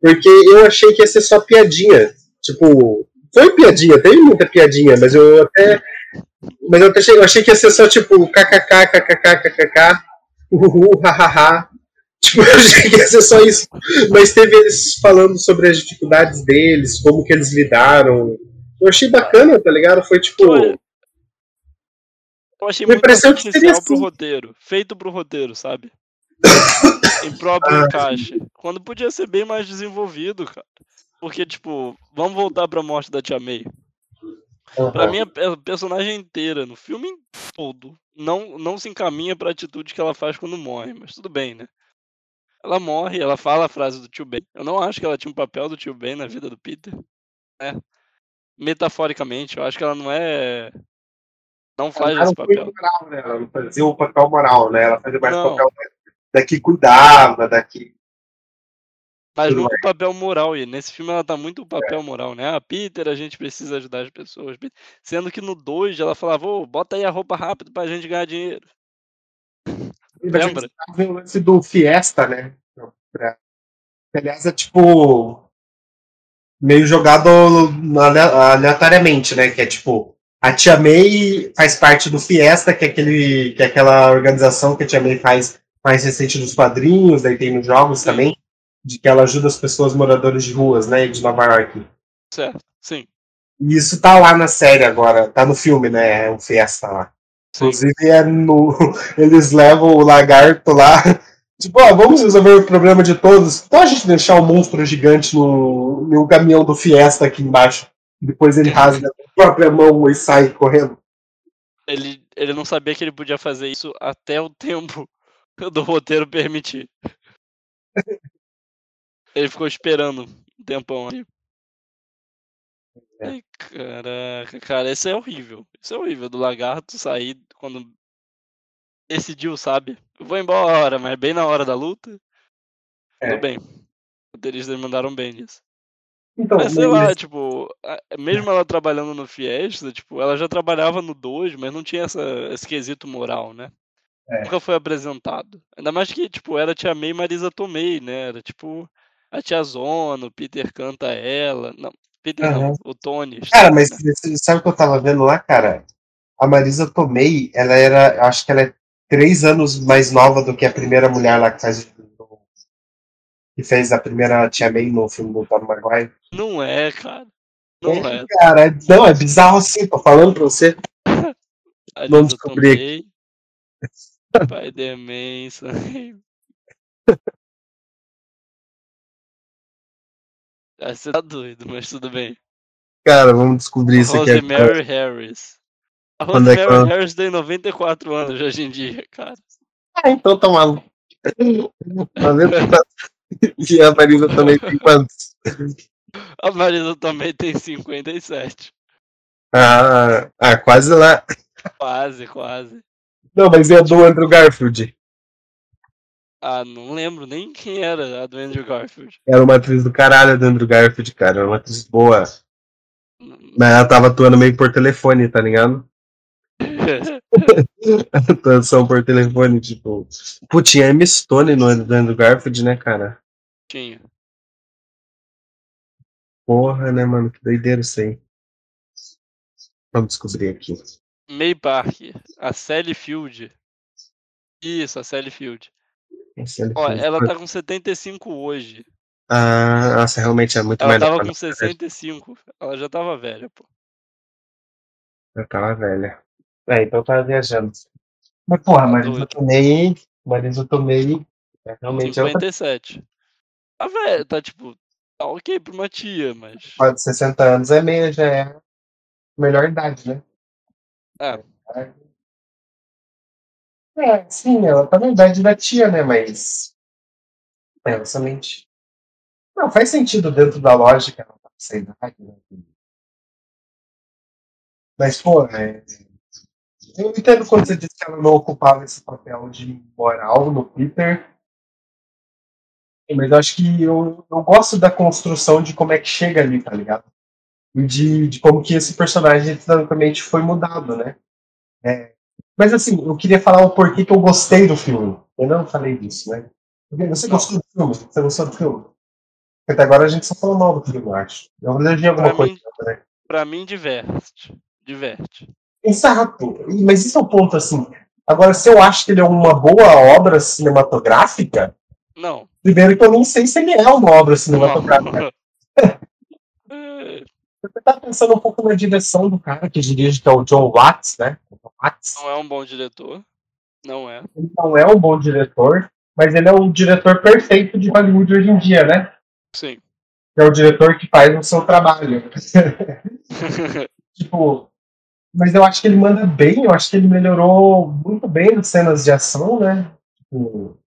Porque eu achei que ia ser só piadinha. Tipo, foi piadinha, teve muita piadinha, mas eu até. Mas eu até achei, eu achei que ia ser só tipo kkk, kkk, kkk, uhuhu, hahaha. Tipo, *laughs* eu achei que ia ser só isso. Mas teve eles falando sobre as dificuldades deles, como que eles lidaram. Eu achei bacana, tá ligado? Foi tipo. Eu achei muito artificial pro assim. roteiro. Feito pro roteiro, sabe? *coughs* em próprio Ah. encaixe. Quando podia ser bem mais desenvolvido, cara. Porque, tipo, vamos voltar pra morte da Tia May. Pra mim, a pe- a personagem inteira, no filme todo, não, não se encaminha pra atitude que ela faz quando morre, mas tudo bem, né? Ela morre, ela fala a frase do tio Ben. Eu não acho que ela tinha um papel do tio Ben na vida do Peter. né? Metaforicamente, eu acho que ela não é. Não faz Ela esse não papel. moral, né? Ela não fazia o papel moral, né? Ela fazia mais o papel da que cuidava, da que. Mas Tudo nunca o papel moral. E nesse filme ela tá muito o papel moral, né? Ah, Peter, a gente precisa ajudar as pessoas. Pe- Sendo que no 2 ela falava, ô, bota aí a roupa rápido pra gente ganhar dinheiro. Lembra? Tem o lance do Fiesta, né? Aliás, é tipo. Meio jogado ale- aleatoriamente, né? Que é tipo. A Tia May faz parte do Fiesta, que é, aquele, que é aquela organização que a Tia May faz mais recente dos quadrinhos, daí tem nos jogos também, de que ela ajuda as pessoas moradoras de ruas, né, de Nova York. Certo, sim. E isso tá lá na série agora, tá no filme, né, é um Fiesta lá. sim. Inclusive, é no, *laughs* eles levam o lagarto lá. *laughs* Tipo, ó, vamos resolver o problema de todos. Então a gente deixar o monstro gigante no, no caminhão do Fiesta aqui embaixo. Depois ele rasga a própria mão e sai correndo. Ele, ele não sabia que ele podia fazer isso até o tempo *laughs* do roteiro permitir. Ele ficou esperando um tempão ali. É. Ai, caraca, cara, isso é horrível. Isso é horrível do lagarto sair quando decidiu, sabe? Eu vou embora, mas bem na hora da luta. É. Tudo bem. Os roteiristas mandaram bem nisso. Então, Mas sei lá, tipo, a- mesmo ela trabalhando no Fiesta, tipo, ela já trabalhava no 2, mas não tinha essa, esse quesito moral, né? É. Nunca foi apresentado. Ainda mais que, tipo, era Tia May e Marisa Tomei, né? Era tipo a Tia Zona, o Peter canta ela. Não, Peter não, Aham. o Tony. Cara, mas sabe o que eu tava vendo lá, cara? A Marisa Tomei, ela era. Acho que ela é três anos mais nova do que a primeira mulher lá que faz. o- Que fez a primeira Tia May no filme do Tom Maguire. Não é, cara. Não é. Cara, é- não, é bizarro assim, tô falando pra você. *laughs* Não descobri Spider-Man, *laughs* Ah, Você tá doido, mas tudo bem. Cara, vamos descobrir isso aqui. Rosemary Harris. A é Rosemary ela- Harris tem 94 anos hoje em dia, cara. Ah, então tá maluco. Tá? E a Marisa também tem quantos? A Marisa também tem 57. Ah, ah, quase lá. Quase, quase. Não, mas e a do Andrew Garfield? Ah, não lembro nem quem era a do Andrew Garfield. Era uma atriz do caralho do Andrew Garfield, cara. Era uma atriz boa. Mas ela tava atuando meio por telefone, tá ligado? *laughs* *laughs* Atuação por telefone, tipo. Putz, tinha Emma Stone no do Andrew Garfield, né, cara? Tinha. Porra, né, mano? Que doideira isso aí. Vamos descobrir aqui. May Parker. A Sally Field. Isso, a Sally Field. Ó, ela tá com 75 hoje. Ah, nossa, realmente é muito Ela mais tava nova, com né? 65. Ela já tava velha, pô. Eu tava velha. É, então eu tava viajando. Mas, porra, Marisa doido. Tomei. Marisa Tomei. É, realmente é outra 57. Tá velha, tá tipo. Tá ok pra uma tia, mas. pessoa de 60 anos é meia, já é melhor idade, né? É. É, sim, ela tá na idade da tia, né? Mas. É, somente. Não, faz sentido dentro da lógica ela tá essa idade, né? Mas, pô, é... eu entendo quando você disse que ela não ocupava esse papel de moral no Peter. Mas eu acho que eu, eu gosto da construção de como é que chega ali, tá ligado? E de, de como que esse personagem dinamicamente foi mudado, né? É, mas assim, eu queria falar o porquê que eu gostei do filme. Eu não falei disso, né? Você gostou do filme? Você gostou do filme? Porque até agora a gente só falou mal do filme, eu acho. Eu elegi alguma Pra coisa, mim- né? Pra mim, diverte. Diverte. Exato. Mas isso é o ponto, assim. Agora, se eu acho que ele é uma boa obra cinematográfica, Não. primeiro que eu nem sei se ele é uma obra cinematográfica. É, *laughs* Você tá pensando um pouco na direção do cara que dirige, que é o John Watts, né? John Watts. Não é um bom diretor. Não é. Ele não é um bom diretor, mas ele é o diretor perfeito de Hollywood hoje em dia, né? Sim. É o diretor que faz o seu trabalho. *laughs* tipo, mas eu acho que ele manda bem, eu acho que ele melhorou muito bem nas cenas de ação, né? Tipo,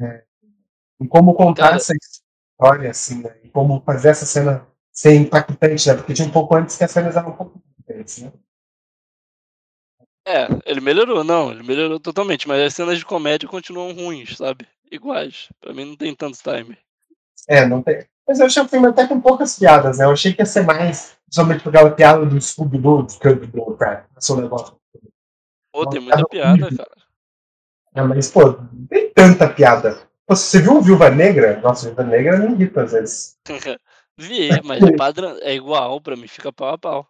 é, em como contar Cara- essa história, assim, né? E como fazer essa cena ser impactante, né? Porque tinha um pouco antes que as cenas eram um pouco diferentes, né? É, ele melhorou, não, ele melhorou totalmente, mas as cenas de comédia continuam ruins, sabe? Iguais. Pra mim não tem tanto time. É, não tem. Mas eu achei o filme até com poucas piadas, né? Eu achei que ia ser mais, principalmente por aquela piada do Scooby-Doo, do Scooby-Doo, cara. Esse negócio. Pô, tem muita piada cara. É, mas, pô, não tem tanta piada. Pô, você viu o Viúva Negra? Nossa, Viúva Negra me irrita às vezes. *laughs* Vi, mas é padrão, é igual pra mim, fica pau a pau.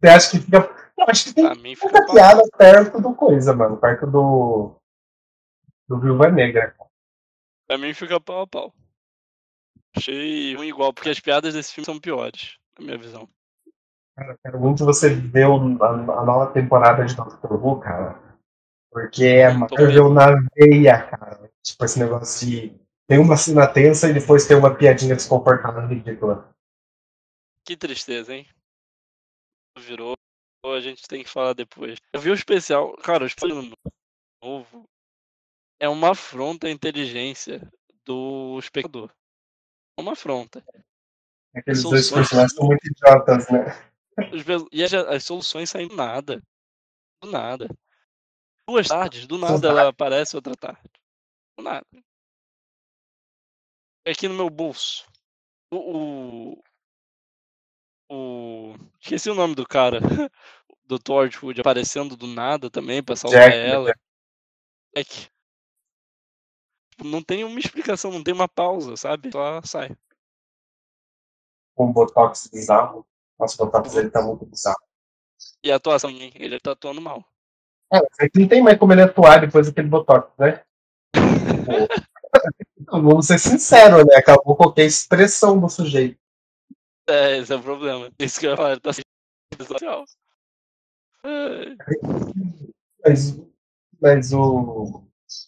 Você acha que fica. Eu acho que tem Pra mim fica pau. piada perto do coisa, mano. Perto do. Do Viúva Negra. Pra mim fica pau a pau. Achei ruim igual, porque as piadas desse filme são piores, na minha visão. Cara, eu quero muito você ver o- a, a nova temporada de Doctor Who, cara. Porque é Marvel na veia, cara. Tipo, esse negócio de. Tem uma cena tensa e depois tem uma piadinha desconfortável ridícula. Que tristeza, hein? Virou, a gente tem que falar depois. Eu vi o especial, cara, o especial novo é uma afronta à inteligência do espectador. É uma afronta. Aqueles São dois personagens são muito idiotas, né? E as, as soluções saem do nada. Do nada. Duas tardes, do nada ela aparece outra tarde. Do nada. É Aqui no meu bolso. O. O. o- *laughs* Esqueci o nome do cara. *laughs* Do Torchwood aparecendo do nada também pra salvar Jack, ela. É que. tipo, Não tem uma explicação, não tem uma pausa, sabe? Só sai. Com botox bizarro. Nossa, o botox dele tá muito bizarro. E a atuação, hein? ele tá atuando mal. É, aí não tem mais como ele atuar depois daquele botox, né? *laughs* Vamos ser sinceros, né? Acabou qualquer expressão do sujeito. É, esse é o problema. Isso que eu ele tá social. É, Mas, mas o.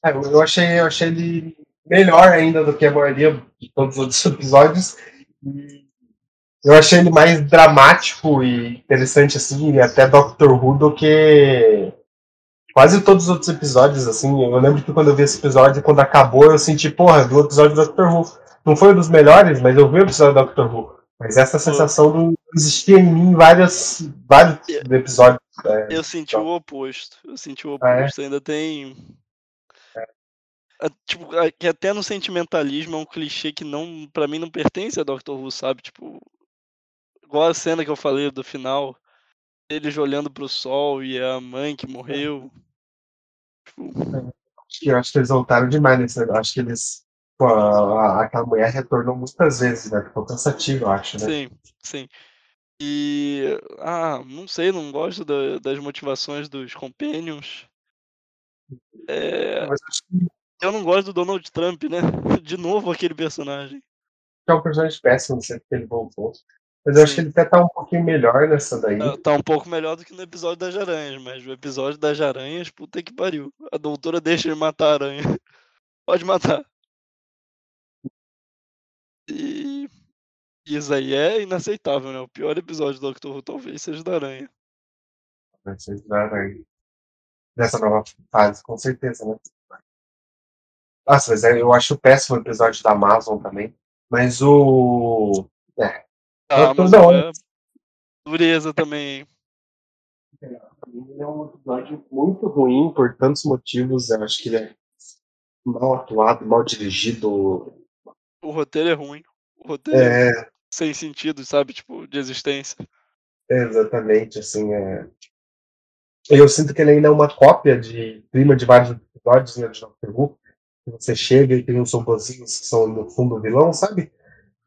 é, eu achei, eu achei ele melhor ainda do que a maioria de todos os outros episódios. Eu achei ele mais dramático e interessante, assim, até Doctor Who do que quase todos os outros episódios, assim. Eu lembro que quando eu vi esse episódio, quando acabou, eu senti, porra, do episódio do Doctor Who. Não foi um dos melhores, mas eu vi o episódio do Doctor Who. Mas essa sensação não existia em mim em várias, vários episódios. é, Eu senti o oposto. Eu senti o Ah, é? oposto. Ainda tem. Ah, Tipo, ah, que até no sentimentalismo é um clichê que não, pra mim não pertence a Doctor Who, sabe? Tipo, igual a cena que eu falei do final, eles olhando pro sol e a mãe que morreu. Tipo, que, eu acho que eles voltaram demais nesse negócio. Acho que eles. Pô, aquela mulher retornou muitas vezes, né? Ficou cansativo, eu acho, né? sim, sim. E. Ah, não sei, não gosto da- das motivações dos Companions. É, que eu não gosto do Donald Trump, né? *laughs* De novo aquele personagem. é um personagem péssimo, não sei porque ele voltou. Mas eu acho que ele até tá um pouquinho melhor nessa daí. Tá- Tá um pouco melhor do que no episódio das aranhas, mas o episódio das aranhas, puta que pariu. A doutora deixa ele matar a aranha. *laughs* Pode matar. E isso aí é inaceitável, né? O pior episódio do Doctor Who talvez seja da aranha. Vai ser da- aí. Dessa nova fase, com certeza, né? Nossa, mas é- eu acho péssimo o episódio da Amazon também. Mas o. É, Ah, mas é dureza também, ele é um episódio muito ruim por tantos motivos. Eu acho que ele é mal atuado, mal dirigido. O roteiro é ruim. O roteiro É, sem sentido, sabe? Tipo, de existência. exatamente, assim, é. Eu sinto que ele ainda é uma cópia de prima de vários episódios né, de Doctor Who. Que você chega e tem uns robozinhos que são no fundo vilão, sabe?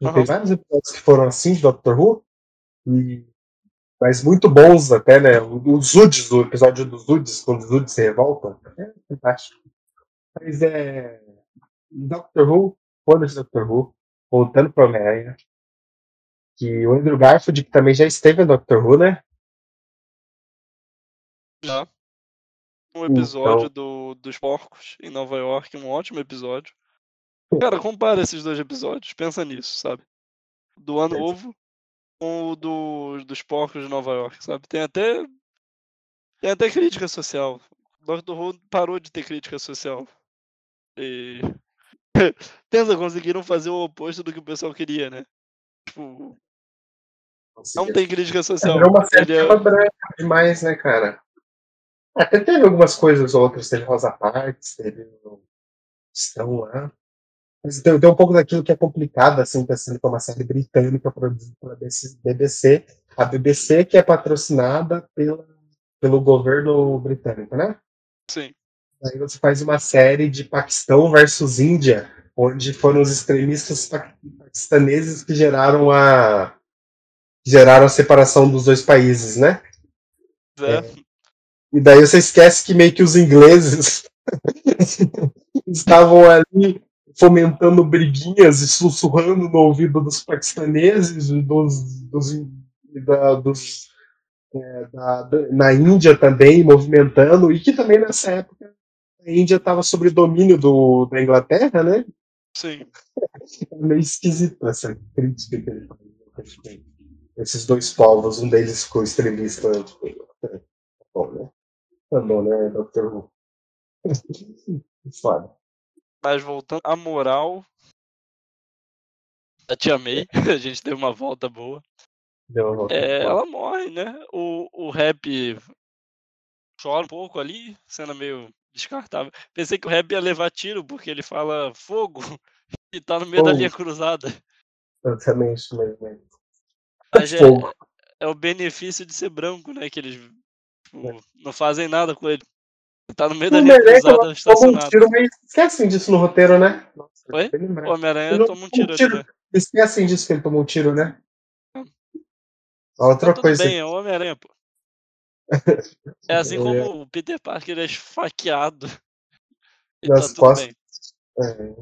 Já Tem vários episódios que foram assim de Doctor Who. E... Mas muito bons até, né? Os Zuds, o episódio dos Zuds, quando os Zuds se revoltam. É fantástico. Mas é. Doctor Who, foda de Doctor Who, voltando pra Homem-Aranha. Que o Andrew Garfield, que também já esteve em Doctor Who, né? Já. Um Então- episódio do, dos porcos em Nova York, um ótimo episódio. Cara, compara esses dois episódios, pensa nisso, sabe? Do Ano. Novo com o do, dos porcos de Nova York, sabe? Tem até. Tem até crítica social. Doctor Who parou de ter crítica social. E. *laughs* Pensa, conseguiram fazer o oposto do que o pessoal queria, né? Tipo, não tem crítica social. Virou uma série é- branca demais, né, cara? Até teve algumas coisas outras, teve Rosa Parks, teve o Estão lá. Mas tem, um pouco daquilo que é complicado, assim, pensando que é uma série britânica produzida pela BBC. A BBC que é patrocinada pela, pelo governo britânico, né? Sim. Aí você faz uma série de Paquistão versus Índia, onde foram os extremistas pa- paquistaneses que geraram a geraram a separação dos dois países, né? É. E daí você esquece que meio que os ingleses *laughs* estavam ali fomentando briguinhas e sussurrando no ouvido dos paquistaneses e dos, dos, da, dos é, da, da, na Índia também movimentando e que também nessa época a Índia estava sob domínio do, da Inglaterra, né? Sim. É meio esquisito essa crítica que ele faz. Esses dois povos, um deles ficou extremista. Tipo, bom, né? Tá bom, né, Dr. Who? *laughs* Foda. Mas voltando à moral da Tia May, a gente teve uma volta boa. Deu uma volta É, ela morre, né? O, o rap chora um pouco ali, cena meio descartável. Pensei que o rap ia levar tiro, porque ele fala fogo *laughs* e tá no meio da Fogo. linha cruzada. Acho mais bem. Mas é, é o benefício de ser branco, né? Que eles tipo, É. não fazem nada com ele. Ele tá no meio da cruzada toma um tiro, mas esquecem disso no roteiro, né? Nossa, Oi? O Homem-Aranha não toma um toma um tiro tiro. né? Esquecem disso que ele tomou um tiro, né? Hum. Outra Tá tudo coisa. bem, é o Homem-Aranha, pô. É *laughs* assim É. como o Peter Parker ele é esfaqueado. *laughs* E Nas tá tudo costas. bem. É,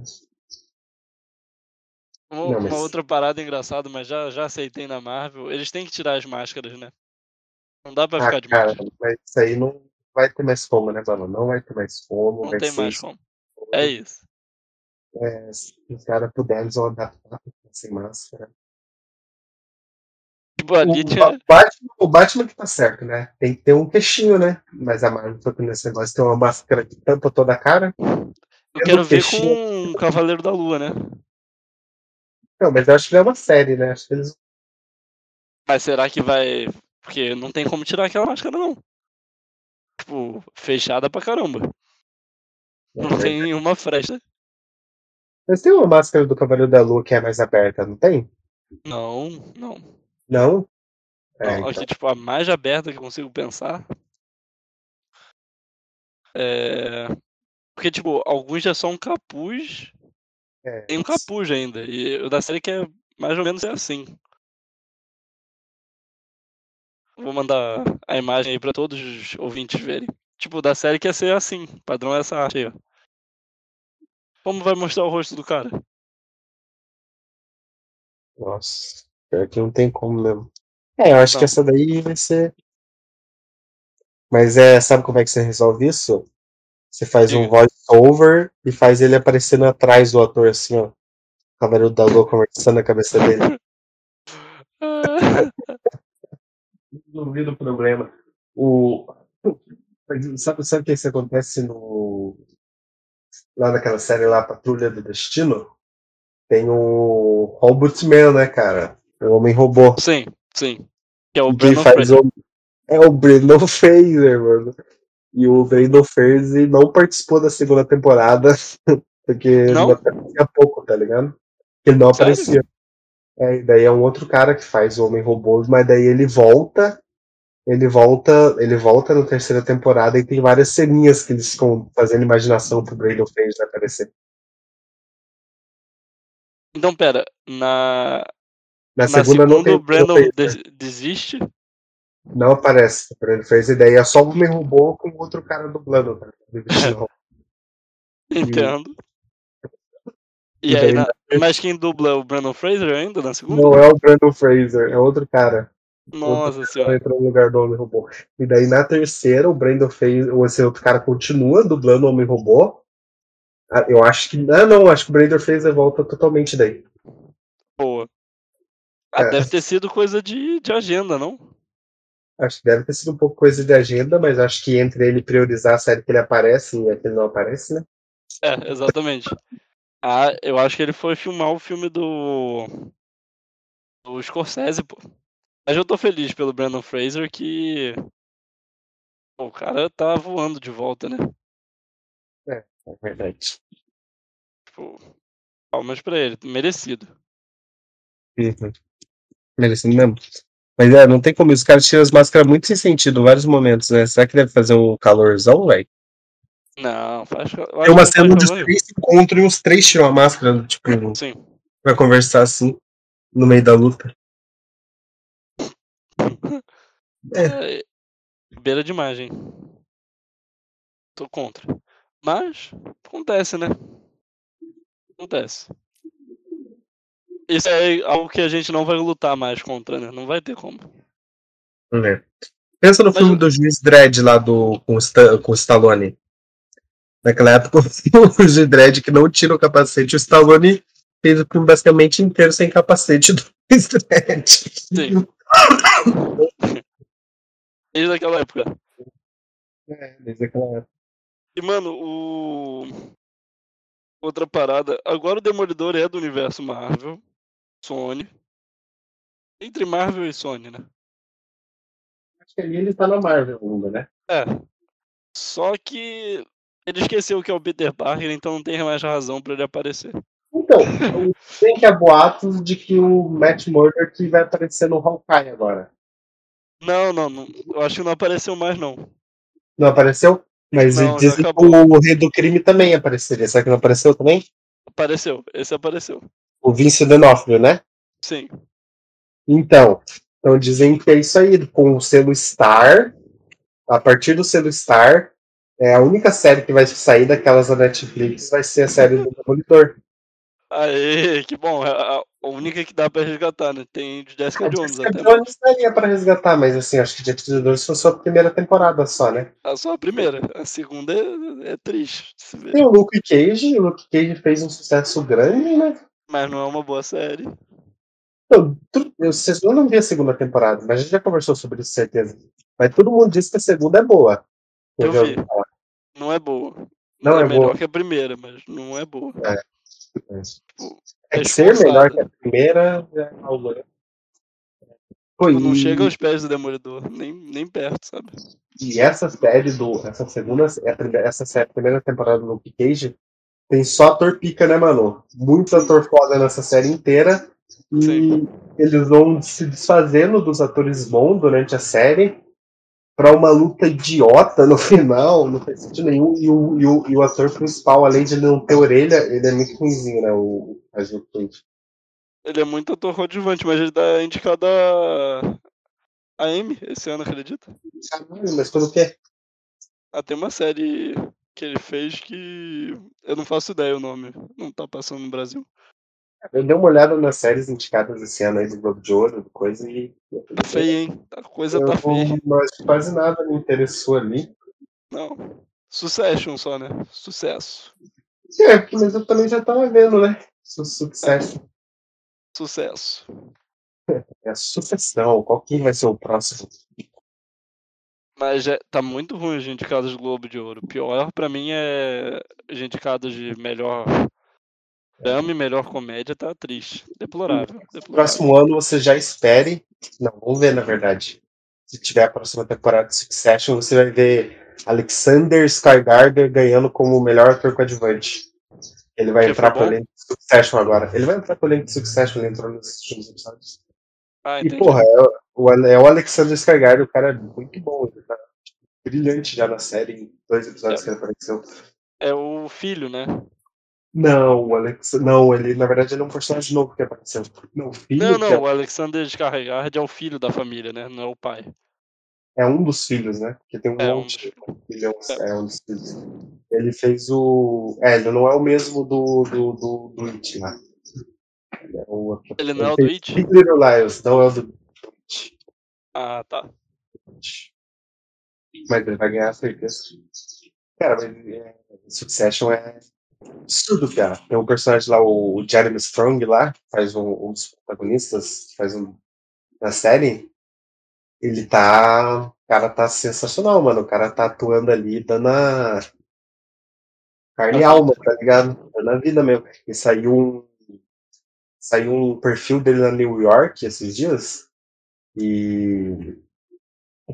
Uma, Não, uma mas- outra parada engraçada, mas já, já aceitei na Marvel. Eles têm que tirar as máscaras, né? Não dá pra Ah, ficar de cara, máscara. mas isso aí não vai ter mais como, né, mano? Não vai ter mais como. Não vai tem ser mais como. É isso. É, se os caras puderem, eles vão adaptar sem máscara. Tipo, ali O, tinha. Ba- Batman, o Batman que tá certo, né? Tem que ter um queixinho, né? Mas a Marvel foi nesse negócio, tem uma máscara que tampa toda a cara. Eu quero ver com o Cavaleiro da Lua, né? Não, mas eu acho que é uma série, né? Acho que eles. Mas será que vai. Porque não tem como tirar aquela máscara, não. Tipo, fechada pra caramba. Não tem nenhuma fresta. Mas tem uma máscara do Cavaleiro da Lua que é mais aberta, não tem? Não, não. Não? É, Não, então. aqui, tipo, a mais aberta que eu consigo pensar. É. Porque, tipo, alguns é só um capuz. É. Tem um capuz ainda. E o da série que é mais ou menos é assim. Vou mandar a imagem aí pra todos os ouvintes verem. Tipo, da série quer ser assim. Padrão é essa arte aí, ó. Como vai mostrar o rosto do cara? Nossa, pior que não tem como mesmo. É, eu acho Não. que essa daí vai ser. Mas é, sabe como é que você resolve isso? Você faz um Diga. voice-over e faz ele aparecendo atrás do ator, assim, ó. O Cavaleiro da Lua conversando na cabeça dele. *laughs* *laughs* Vi o problema. O... Sabe, sabe o que isso acontece no. Lá naquela série lá, Patrulha do Destino? Tem o Robotman, né, cara? O Homem Robô. Sim, sim. Que é o que faz o... É o Brandon *laughs* Fraser, mano. E o Brandon Fraser não participou da segunda temporada, *laughs* porque Não? não aparecia pouco, tá ligado? Ele não Sério? aparecia. É, daí é um outro cara que faz o Homem Robô, mas daí ele volta. Ele volta, ele volta na terceira temporada e tem várias ceninhas que eles ficam fazendo imaginação pro Brandon Fraser aparecer. Então, pera. Na, Na, na segunda, não tem o Brandon Fraser. des- desiste. Não aparece o Brandon Fraser, daí é só o Homem Robô com outro cara dublando, tá? *laughs* Entendo. E E aí, na- mas quem dubla é o Brandon Fraser ainda na segunda? Não é o Brandon Fraser, é outro cara. Nossa senhora. entrou no lugar do Homem Robô. E daí na terceira, o Brandon fez. ou Esse outro cara continua dublando o Homem Robô. Ah, Eu acho que. Ah, não, acho que o Brandon Fraser volta totalmente daí. Boa. Ah, É. deve ter sido coisa de, de agenda, não? Acho que deve ter sido um pouco coisa de agenda, mas acho que entre ele priorizar a série que ele aparece e a que ele não aparece, né? É, exatamente. Ah, eu acho que ele foi filmar o filme do. do Scorsese, pô. Mas eu tô feliz pelo Brandon Fraser que. o cara tá voando de volta, né? É verdade. Tipo, palmas pra ele, merecido. Uhum. Merecendo mesmo. Mas é, não tem como. Os caras tiram as máscaras muito sem sentido em vários momentos, né? Será que deve fazer um calorzão, velho? Não, faz. acho Tem uma cena onde os calor três se encontram e os três tiram a máscara, tipo. Sim. pra conversar assim, no meio da luta. É. É, Beira demais, hein? Tô contra. Mas, acontece, né? Acontece. Isso é algo que a gente não vai lutar mais contra, né? Não vai ter como. É. Pensa no Mas filme do Juiz Dredd lá do, com, Sta- com o Stallone. Naquela época, *laughs* o Juiz Dredd que não tira o capacete. O Stallone fez o filme basicamente inteiro sem capacete do Juiz Dredd. Sim. *laughs* Desde aquela época. É, desde aquela época. E, mano, o. Outra parada. Agora o Demolidor é do universo Marvel. Sony. Entre Marvel e Sony, né? Acho que ali ele tá na Marvel ainda, né? É. Só que ele esqueceu que é o Peter Parker, então não tem mais razão pra ele aparecer. Então, tem que há boatos de que o Matt Murdock vai aparecer no Hawkeye agora. Não, não, não. Eu acho que não apareceu mais, não. Não apareceu? Mas Não, dizem que o Rei do Crime também apareceria. Será que não apareceu também? Apareceu. Esse apareceu. O Vince D'Onofrio, né? Sim. Então, então dizem que é isso aí, com o selo Star, a partir do selo Star, é a única série que vai sair daquelas da Netflix vai ser a série do Demolidor. Aê, que bom. É a única que dá pra resgatar, né? Tem de Jessica A Jones Jessica até. Jones daria pra resgatar, mas assim, acho que Jessica Jones foi só a primeira temporada só, né? A só a primeira. A segunda é, é triste. Tem o Luke Cage, o Luke Cage fez um sucesso grande, né? Mas não é uma boa série. Eu, eu, eu não vi a segunda temporada, mas a gente já conversou sobre isso, certeza. Mas todo mundo diz que a segunda é boa. Eu vi. Não é boa. Não é melhor boa. que a primeira, mas não é boa. É É que ser melhor que a primeira é né? Pô, Tipo, não chega aos pés do Demolidor, nem, nem perto, sabe? E essa série do. Essa segunda. primeira- Essa série, a primeira temporada do Luke Cage tem só ator pica, né, mano? Muito ator foda nessa série inteira. E Sim. eles vão se desfazendo dos atores bons durante a série pra uma luta idiota no *laughs* final, não faz sentido nenhum. E o, e o, e o ator principal, além de não ter orelha, ele é muito ruimzinho, né? O, Luke Cage. Ele é muito ator coadjuvante, mas ele tá indicado a. a M esse ano, acredita? Caralho, mas pelo quê? Ah, tem uma série que ele fez que. Eu não faço ideia o nome. Não tá passando no Brasil. Eu dei uma olhada nas séries indicadas esse ano aí do Globo de Ouro, coisa, e. Tá feio, hein? A coisa Eu tá feia. mas quase nada me interessou ali. Não. Succession só, né? Sucesso. É, mas eu também já tava vendo, né? Su- Sucesso. *laughs* Sucesso. É a sucessão. Qual que vai ser o próximo? Mas é, tá muito ruim os indicados do Globo de Ouro. Pior pra mim é os indicados de melhor drama e melhor comédia tá triste. Deplorável. deplorável. Próximo ano você já espere. Não, vamos ver na verdade. Se tiver a próxima temporada de Succession, você vai ver Alexander Skarsgård ganhando como melhor ator coadjuvante. Ele vai Que entrar pro elenco de Succession agora. Ele vai entrar pro elenco de Succession, ele entrou nos últimos episódios. Ah, E, porra, é o, é o Alexander Skarsgård, o cara é muito bom. Ele tá brilhante já na série, em dois episódios É. que ele apareceu. É o filho, né? Não, o Alex. Não, ele, na verdade, ele é um personagem novo que apareceu. Não, o filho Não, que não, o Alexander Skarsgård é o filho da família, né? Não é o pai. é, é um dos filhos, né? Porque tem um É um monte. Ele é um, é um dos filhos. Ele fez o. É, ele não é o mesmo do, do, do, do It lá. Ele é o. Ele não é o fez do It? Big Little não é o do It. Ah, tá. Mas ele vai ganhar a certeza. Cara, mas é, Succession é absurdo, cara. Tem um personagem lá, o, Jeremy Strong lá, que faz um, um dos protagonistas, faz um na série. Ele tá. O cara tá sensacional, mano. O cara tá atuando ali, dando a. Carne e alma, tá ligado? Dando a vida mesmo. E saiu um. Saiu um perfil dele na New York esses dias. E.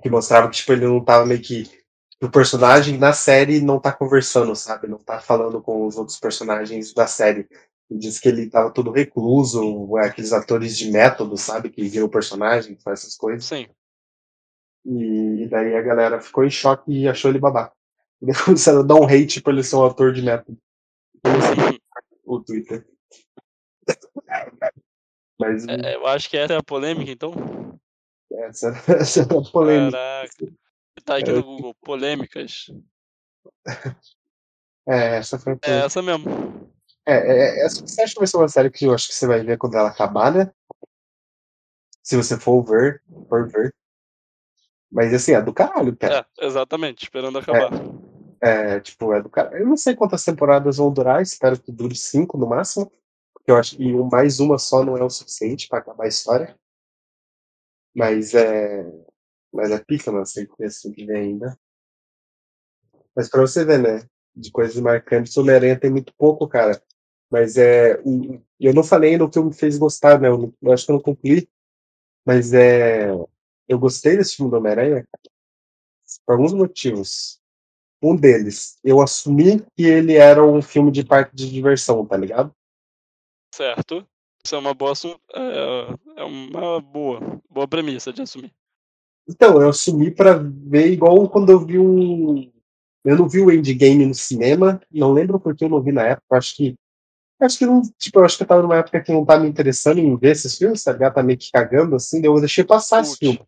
Que mostrava que, tipo, ele não tava meio que o personagem na série não tá conversando, sabe? Não tá falando com os outros personagens da série. Ele diz que ele tava todo recluso, é, aqueles atores de método, sabe? Que viram o personagem, faz essas coisas. Sim. E, e daí a galera ficou em choque e achou ele babaca. *laughs* E daí começaram a dar um hate por ele ser um ator de método. *laughs* O Twitter. Mas É, eu acho que essa é a polêmica, então. essa, *laughs* essa é a polêmica. Caraca. Tá aqui É. no Google, polêmicas. É, essa foi a É essa mesmo. É, é, é, essa você acha que vai ser uma série que eu acho que você vai ver quando ela acabar, né? Se você for ver, for ver. Mas assim, é do caralho, cara. É, exatamente, esperando acabar. É, tipo, é do caralho. Eu não sei quantas temporadas vão durar, espero que dure cinco no máximo. Porque eu acho que mais uma só não é o suficiente pra acabar a história. Mas é. Mas é pica, não sei que assim que vem ainda. Mas pra você ver, né? De coisas marcantes, Homem-Aranha tem muito pouco, cara. Mas é. Eu não falei ainda o que me fez gostar, né? Eu, eu acho que eu não concluí. Mas é. Eu gostei desse filme do Homem-Aranha por alguns motivos. Um deles, eu assumi que ele era um filme de parque de diversão, tá ligado? Certo. Isso é uma boa é, é uma boa, boa premissa de assumir. Então, eu assumi pra ver igual quando eu vi um. Eu não vi o Endgame no cinema, não lembro porque eu não vi na época, acho que. Acho que não. Tipo, eu acho que eu tava numa época que não tava me interessando em ver esses filmes, tá ligado? Tá meio que cagando, assim, eu deixei passar esse Cult. filme.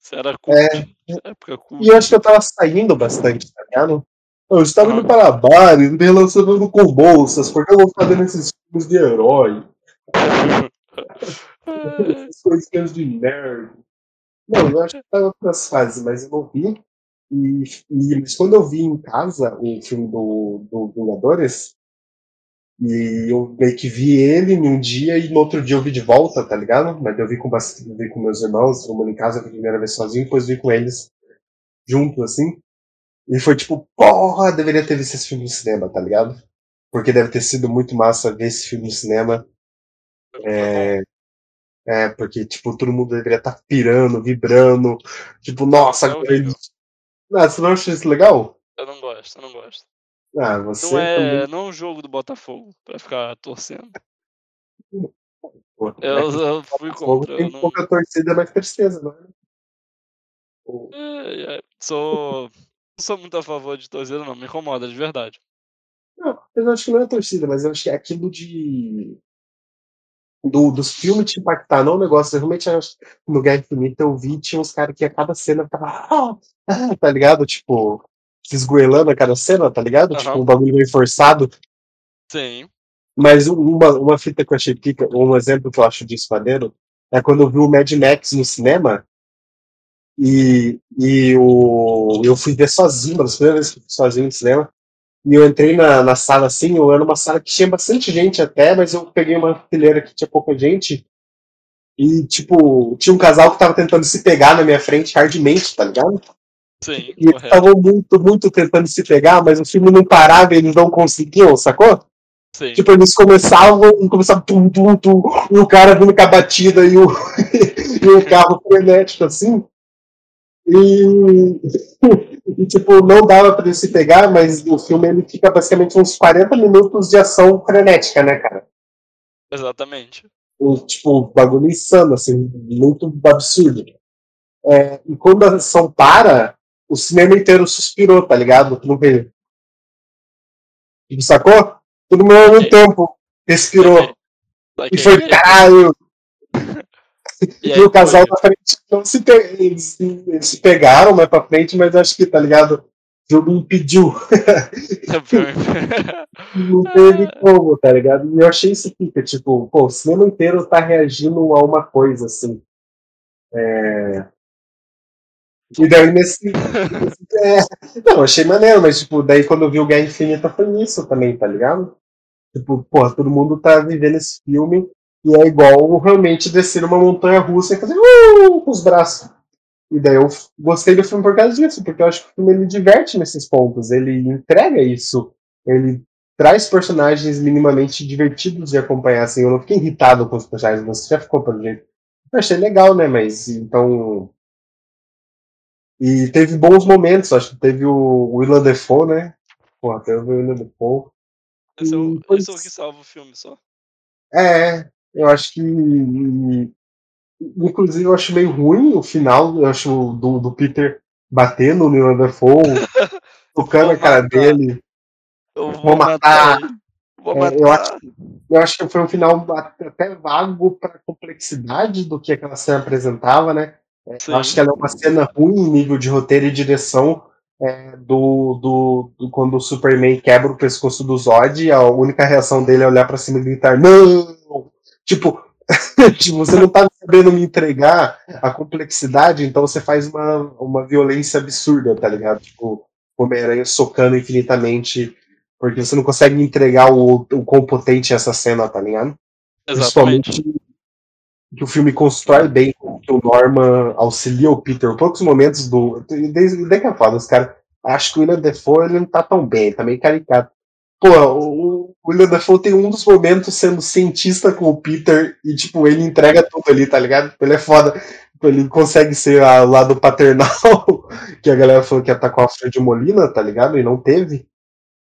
Isso era cult. Época cult. E eu acho que eu tava saindo bastante, tá ligado? Eu estava indo para bares, me relacionando com bolsas, porque eu vou fazendo esses filmes de herói. *laughs* É, Essas coisinhas de nerd. Não, eu acho que tava outras fases, mas eu não vi. E, e mas quando eu vi em casa o filme do, do Vingadores, e eu meio que vi ele num dia e no outro dia eu vi de volta, tá ligado? Mas eu vi com, bastante, vi com meus irmãos, mundo em casa, eu vi a primeira vez sozinho, depois vi com eles junto, assim. E foi tipo, porra, deveria ter visto esse filme no cinema, tá ligado? Porque deve ter sido muito massa ver esse filme no cinema. É, é, porque, tipo, todo mundo deveria estar pirando, vibrando. Tipo, nossa, É horrível. ele- Ah, você não acha isso legal? Eu não gosto, eu não gosto. Ah, você Não é, também. não é um jogo do Botafogo pra ficar torcendo. *laughs* Eu, é eu fui contra. Eu tem não, pouca torcida, mas tristeza, não é? É, é, sou, não sou muito a favor de torcida, não. Me incomoda, de verdade. Não, eu acho que não é torcida, mas eu acho que é aquilo de. Do, dos filmes te impactar, não o negócio. Eu realmente acho que no Guerra Infinita eu vi, tinha uns caras que a cada cena ficava. Ah, ah, tá ligado? Tipo, se esgoelando a cada cena, tá ligado? Aham. Tipo, um bagulho meio forçado. Sim. Mas uma, uma fita que eu achei pica, um exemplo que eu acho disso maneiro, é quando eu vi o Mad Max no cinema e, e o, eu fui ver sozinho, uma das primeiras vezes que eu fui sozinho no cinema, e eu entrei na, na sala assim, eu era uma sala que tinha bastante gente até, mas eu peguei uma fileira que tinha pouca gente, e tipo, tinha um casal que tava tentando se pegar na minha frente hardmente, tá ligado? Sim, E eles estavam muito, muito tentando se pegar, mas o filme não parava e eles não conseguiam, sacou? Sim. Tipo, eles começavam começavam tum, tum, tum, e o cara vindo com a batida e o, *laughs* e o carro frenético assim. E, *laughs* e, tipo, não dava pra ele se pegar, mas o filme ele fica basicamente uns 40 minutos de ação frenética, né, cara? Exatamente. Um, tipo, bagulho insano, assim, muito absurdo. É, e quando a ação para, o cinema inteiro suspirou, tá ligado? Tu não vê. Tipo, sacou? Todo mundo ao mesmo tempo respirou. E foi caralho! E E, aí o casal foi- da frente não se, pe- eles, eles se pegaram mais pra frente, mas acho que, tá ligado? O jogo impediu. *laughs* Não teve como, tá ligado? E eu achei isso pica, tipo, pô, o cinema inteiro tá reagindo a uma coisa, assim. É... E daí nesse. é, Não, achei maneiro, mas tipo, daí quando eu vi o Guerra Infinita foi isso também, tá ligado? Tipo, porra, todo mundo tá vivendo esse filme e é igual realmente descer uma montanha russa e fazer uh, com os braços. E daí eu gostei do filme por causa disso, porque eu acho que o filme ele diverte nesses pontos, ele entrega isso, ele traz personagens minimamente divertidos de acompanhar, assim, eu não fiquei irritado com os personagens, você já ficou pelo jeito. Eu achei legal, né, mas então... E teve bons momentos, acho que teve o Willem Dafoe, né, porra, teve o Willem Dafoe. Esse é, o, E foi esse é o que salva o filme só. É, eu acho que. Inclusive, eu acho meio ruim o final, eu acho do, do Peter batendo no Willem Dafoe, *laughs* tocando a cara dele. Eu Vou vou, matar. matar. Vou É, matar. eu acho- Eu acho que foi um final até vago para a complexidade do que aquela cena apresentava, né? É, Sim. eu acho que ela é uma cena ruim em nível de roteiro e direção é, do, do, do- quando o Superman quebra o pescoço do Zod e a única reação dele é olhar pra cima e gritar não! Tipo, *laughs* tipo, você não tá sabendo me entregar a complexidade, então você faz uma, uma violência absurda, tá ligado? Tipo, o Homem-Aranha socando infinitamente porque você não consegue entregar o, o quão potente é essa cena, tá ligado? Exatamente. Principalmente que o filme constrói bem que o Norman auxilia o Peter. Poucos momentos do. Desde, desde que eu falo, os caras. Acho que o William Defoe ele não tá tão bem, tá meio caricato. Pô, o, o William Defoe tem um dos momentos sendo cientista com o Peter e, tipo, ele entrega tudo ali, tá ligado? Ele é foda. Tipo, Ele consegue ser a- o lado paternal, *laughs* que a galera falou que ia estar com o Alfred Molina, tá ligado? E não teve.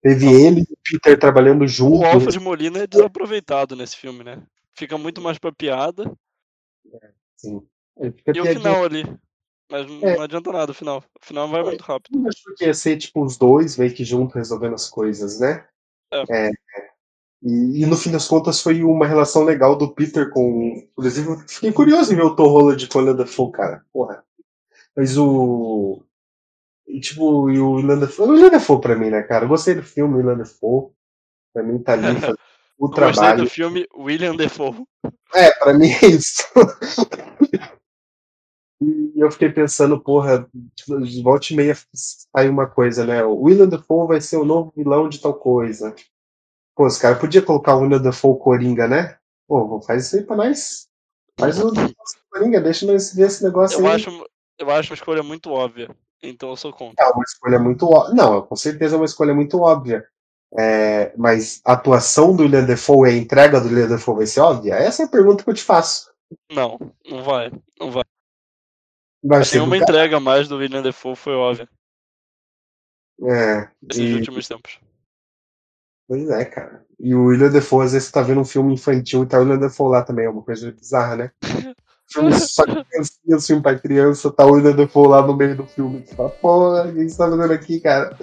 Teve ele e o Peter trabalhando O juntos. Alfred Molina é desaproveitado nesse filme, né? Fica muito mais pra piada. Assim. Ele fica E o final ali. Mas não- É. não adianta nada o final. O final vai muito rápido. Eu acho que ia ser tipo os dois meio que juntos resolvendo as coisas, né? É. E, e no fim das contas foi uma relação legal do Peter com. Inclusive, eu fiquei curioso em ver o Tom Holland com o William Dafoe, cara. Porra. Mas o. E, tipo, e o William Dafoe. O William Dafoe pra mim, né, cara? Eu gostei do filme, o William Dafoe. Pra mim tá ali *laughs* o Eu Gostei trabalho. do filme William Defoe. É, pra mim é isso. *laughs* E eu fiquei pensando, porra, de volta e meia sai uma coisa, né? O William Dafoe vai ser o novo vilão de tal coisa. Pô, os caras podiam colocar o William Dafoe Coringa, né? Pô, faz isso aí pra nós. Faz o Coringa, deixa nós ver esse negócio Eu aí. acho, eu acho uma escolha muito óbvia. Então eu sou contra. É uma escolha muito óbvia. Não, com certeza é uma escolha muito óbvia. É, mas a atuação do William Dafoe e a entrega do William Dafoe vai ser óbvia? Essa é a pergunta que eu te faço. Não, não vai. Não vai. Vai ser Nenhuma entrega mais do William Defoe foi óbvia É, nesses e- últimos tempos. Pois é, cara. E o William Defoe, às vezes, você tá vendo um filme infantil e tá o William Defoe lá também, é uma coisa bizarra, né? *laughs* Filme só criancinha, filme pra criança, tá o William Defoe lá no meio do filme. Você fala, pô, o que você tá fazendo aqui, cara?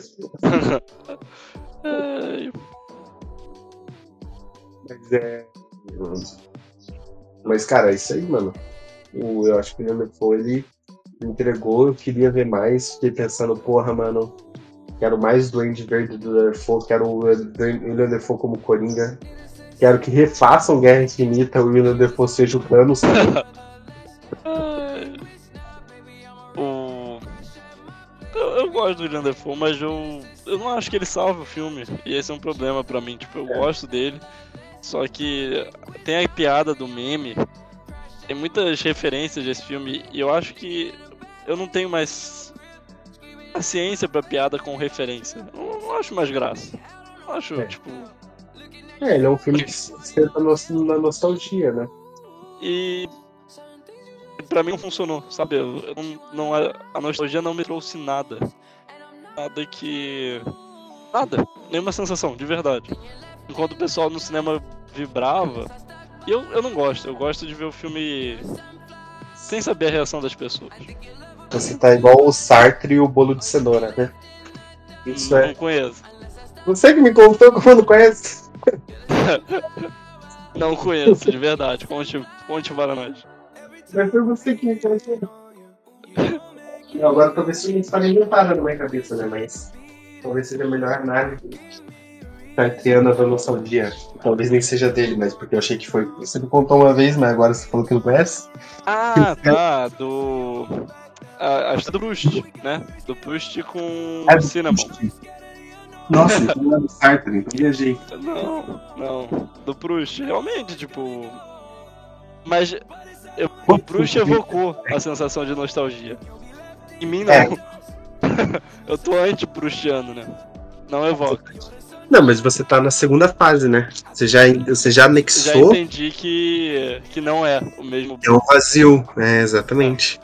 Mas é. Mas, cara, é isso aí, mano. O, eu acho que o William Defoe, ele entregou, eu queria ver mais. Fiquei pensando, porra, mano, quero mais Duende Verde do Defoe, quero o William Defoe como Coringa. Quero que refaçam Guerra Infinita, o William Defoe seja o Thanos. *laughs* O... Eu, eu gosto do William Defoe, mas eu, eu não acho que ele salve o filme. E esse é um problema pra mim. Tipo, eu gosto dele. Só que tem a piada do meme. Tem muitas referências desse filme. E eu acho que eu não tenho mais paciência pra piada com referência. Eu não acho mais graça. Eu acho, É. tipo. É, ele é um filme que se senta na nostalgia, né? E pra mim não funcionou, sabe? Eu, não, não- a, nostalgia não me trouxe nada. Nada que. Nada. Nenhuma sensação, de verdade. Enquanto o pessoal no cinema vibrava. E eu, eu não gosto, eu gosto de ver o filme sem saber a reação das pessoas. Você tá igual o Sartre e o bolo de cenoura, né? Isso não é. conheço. Você que me contou como não conhece. *laughs* Não conheço, de verdade. Conte, conte para nós. Mas foi você que me contou. Não, Agora talvez você não fale nem para na minha cabeça, né? Mas talvez seja a melhor análise sartriana da nostalgia. Talvez nem seja dele, mas porque eu achei que foi. Você me contou uma vez, mas agora você falou que não conhece. Ah, tá. Do. A, que é do Proust, né? Do Proust com É Cinnamon. Nossa, então não é do Sartre, então viajei. Não, não. Do Proust, realmente, tipo. Mas eu, o Proust evocou a sensação de nostalgia. Em mim não. É. *laughs* eu tô anti-Proustiano, né? Não evoca. Não, mas você tá na segunda fase, né? Você já, você já Já anexou. entendi que, que não é o mesmo. É um vazio. É, exatamente.